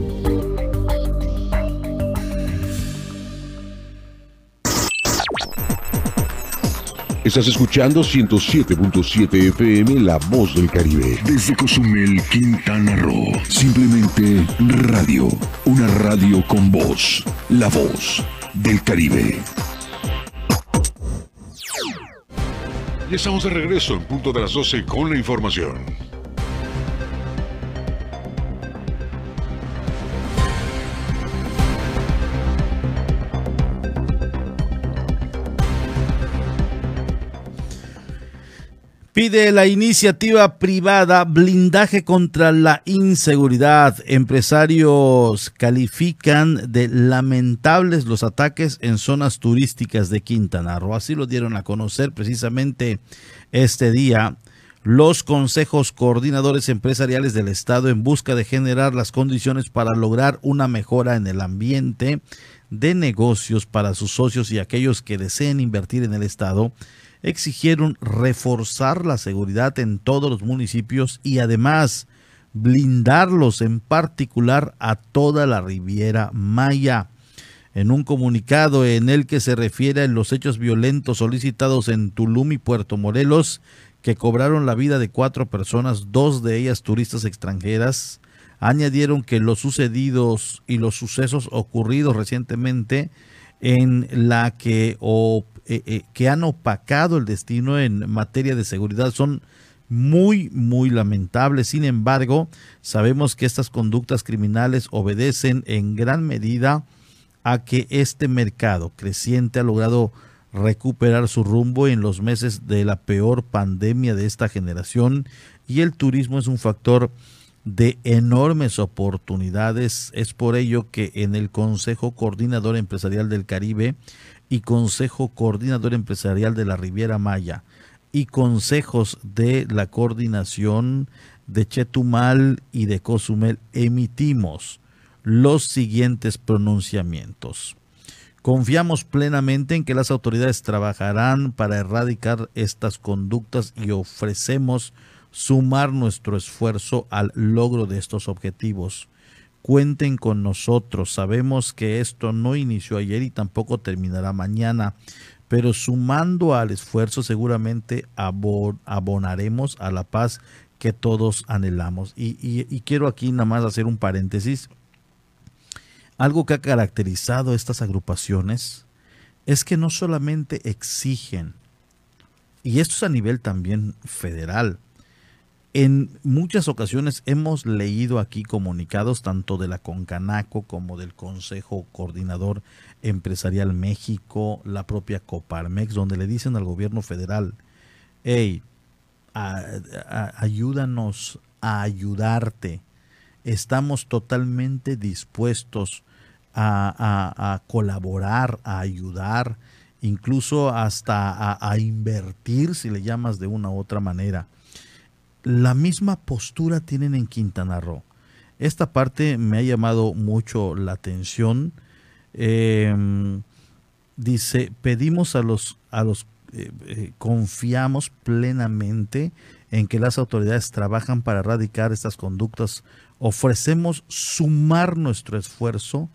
Speaker 2: Estás escuchando 107.7 FM La Voz del Caribe. Desde Cozumel, Quintana Roo. Simplemente radio. Una radio con voz. La Voz del Caribe. Y estamos de regreso en punto de las 12 con la información.
Speaker 3: Pide la iniciativa privada blindaje contra la inseguridad. Empresarios califican de lamentables los ataques en zonas turísticas de Quintana Roo. Así lo dieron a conocer precisamente este día los consejos coordinadores empresariales del Estado en busca de generar las condiciones para lograr una mejora en el ambiente de negocios para sus socios y aquellos que deseen invertir en el Estado exigieron reforzar la seguridad en todos los municipios y además blindarlos en particular a toda la Riviera Maya. En un comunicado en el que se refiere a los hechos violentos solicitados en Tulum y Puerto Morelos, que cobraron la vida de cuatro personas, dos de ellas turistas extranjeras, añadieron que los sucedidos y los sucesos ocurridos recientemente en la que eh, eh, que han opacado el destino en materia de seguridad son muy, muy lamentables. Sin embargo, sabemos que estas conductas criminales obedecen en gran medida a que este mercado creciente ha logrado recuperar su rumbo en los meses de la peor pandemia de esta generación y el turismo es un factor de enormes oportunidades. Es por ello que en el Consejo Coordinador Empresarial del Caribe y Consejo Coordinador Empresarial de la Riviera Maya y consejos de la coordinación de Chetumal y de Cozumel emitimos los siguientes pronunciamientos. Confiamos plenamente en que las autoridades trabajarán para erradicar estas conductas y ofrecemos sumar nuestro esfuerzo al logro de estos objetivos cuenten con nosotros. Sabemos que esto no inició ayer y tampoco terminará mañana, pero sumando al esfuerzo seguramente abonaremos a la paz que todos anhelamos. Y, quiero aquí nada más hacer un paréntesis. Algo que ha caracterizado estas agrupaciones es que no solamente exigen, y esto es a nivel también federal, En muchas ocasiones hemos leído aquí comunicados tanto de la Concanaco como del Consejo Coordinador Empresarial México, la propia Coparmex, donde le dicen al gobierno federal, hey, ayúdanos a ayudarte. Estamos totalmente dispuestos a, colaborar, a ayudar, incluso hasta a, invertir, si le llamas de una u otra manera. La misma postura tienen en Quintana Roo. Esta parte me ha llamado mucho la atención. Em, dice, pedimos a los, a los eh, eh, confiamos plenamente en que las autoridades trabajan para erradicar estas conductas. Ofrecemos sumar nuestro esfuerzo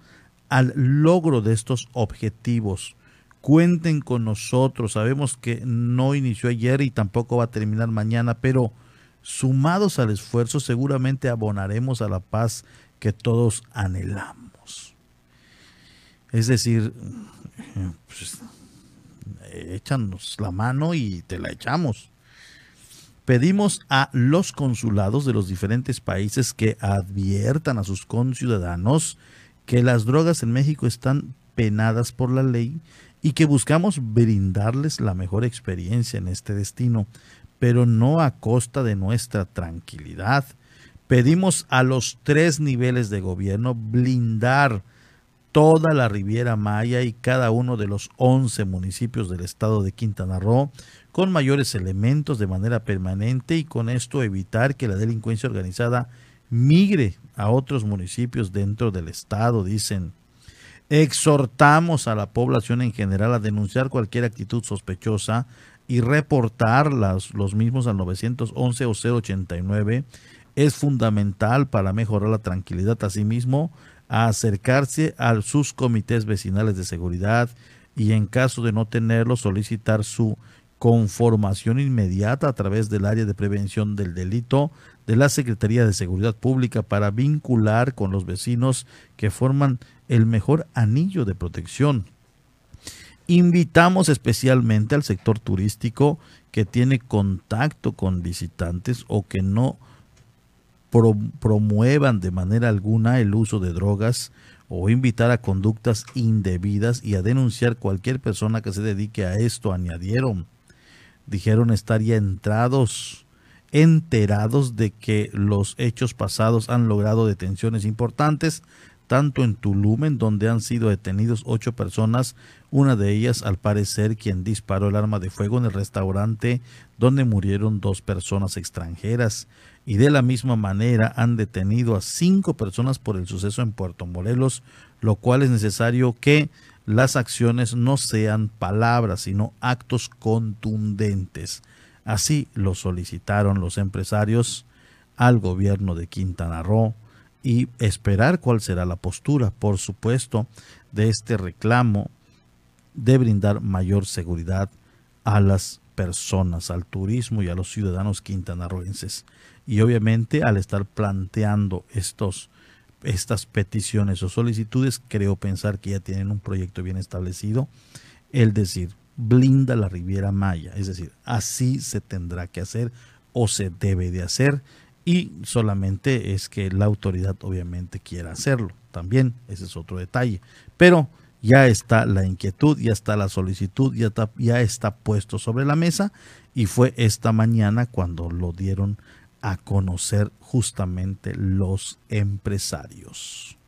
Speaker 3: al logro de estos objetivos. Cuenten con nosotros. Sabemos que no inició ayer y tampoco va a terminar mañana, pero sumados al esfuerzo seguramente abonaremos a la paz que todos anhelamos. Es decir, pues, échanos la mano y te la echamos. Pedimos a los consulados de los diferentes países que adviertan a sus conciudadanos que las drogas en México están penadas por la ley y que buscamos brindarles la mejor experiencia en este destino, pero no a costa de nuestra tranquilidad. Pedimos a los tres niveles de gobierno blindar toda la Riviera Maya y cada uno de los 11 municipios del estado de Quintana Roo con mayores elementos de manera permanente y con esto evitar que la delincuencia organizada migre a otros municipios dentro del estado, dicen. Exhortamos a la población en general a denunciar cualquier actitud sospechosa y reportar los mismos al 911 o 089. Es fundamental para mejorar la tranquilidad. Asimismo, acercarse a sus comités vecinales de seguridad y en caso de no tenerlo solicitar su conformación inmediata a través del área de prevención del delito de la Secretaría de Seguridad Pública para vincular con los vecinos que forman el mejor anillo de protección. Invitamos especialmente al sector turístico que tiene contacto con visitantes o que no promuevan de manera alguna el uso de drogas o invitar a conductas indebidas y a denunciar cualquier persona que se dedique a esto, añadieron. Dijeron estar ya entrados enterados de que los hechos pasados han logrado detenciones importantes, tanto en Tulum, en donde han sido detenidos ocho personas, una de ellas al parecer quien disparó el arma de fuego en el restaurante donde murieron dos personas extranjeras, y de la misma manera han detenido a cinco personas por el suceso en Puerto Morelos, lo cual es necesario que las acciones no sean palabras, sino actos contundentes. Así lo solicitaron los empresarios al gobierno de Quintana Roo y esperar cuál será la postura, por supuesto, de este reclamo de brindar mayor seguridad a las personas, al turismo y a los ciudadanos quintanarroenses. Y obviamente al estar planteando estos, estas peticiones o solicitudes, creo pensar que ya tienen un proyecto bien establecido, el decir, blinda la Riviera Maya. Es decir, así se tendrá que hacer o se debe de hacer y solamente es que la autoridad obviamente quiera hacerlo. También ese es otro detalle. Pero ya está la inquietud, ya está la solicitud, ya está, ya está puesto sobre la mesa y fue esta mañana cuando lo dieron a conocer justamente los empresarios.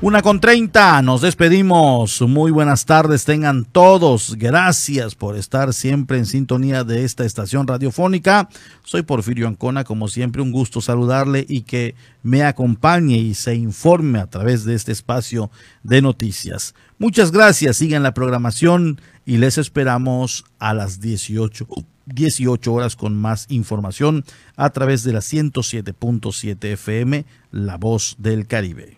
Speaker 3: Una con treinta, nos despedimos. Muy buenas tardes, tengan todos. Gracias por estar siempre en sintonía de esta estación radiofónica. Soy Porfirio Ancona, como siempre, un gusto saludarle y que me acompañe y se informe a través de este espacio de noticias. Muchas gracias, sigan la programación y les esperamos a las 18, 18 horas con más información a través de la 107.7 FM, La Voz del Caribe.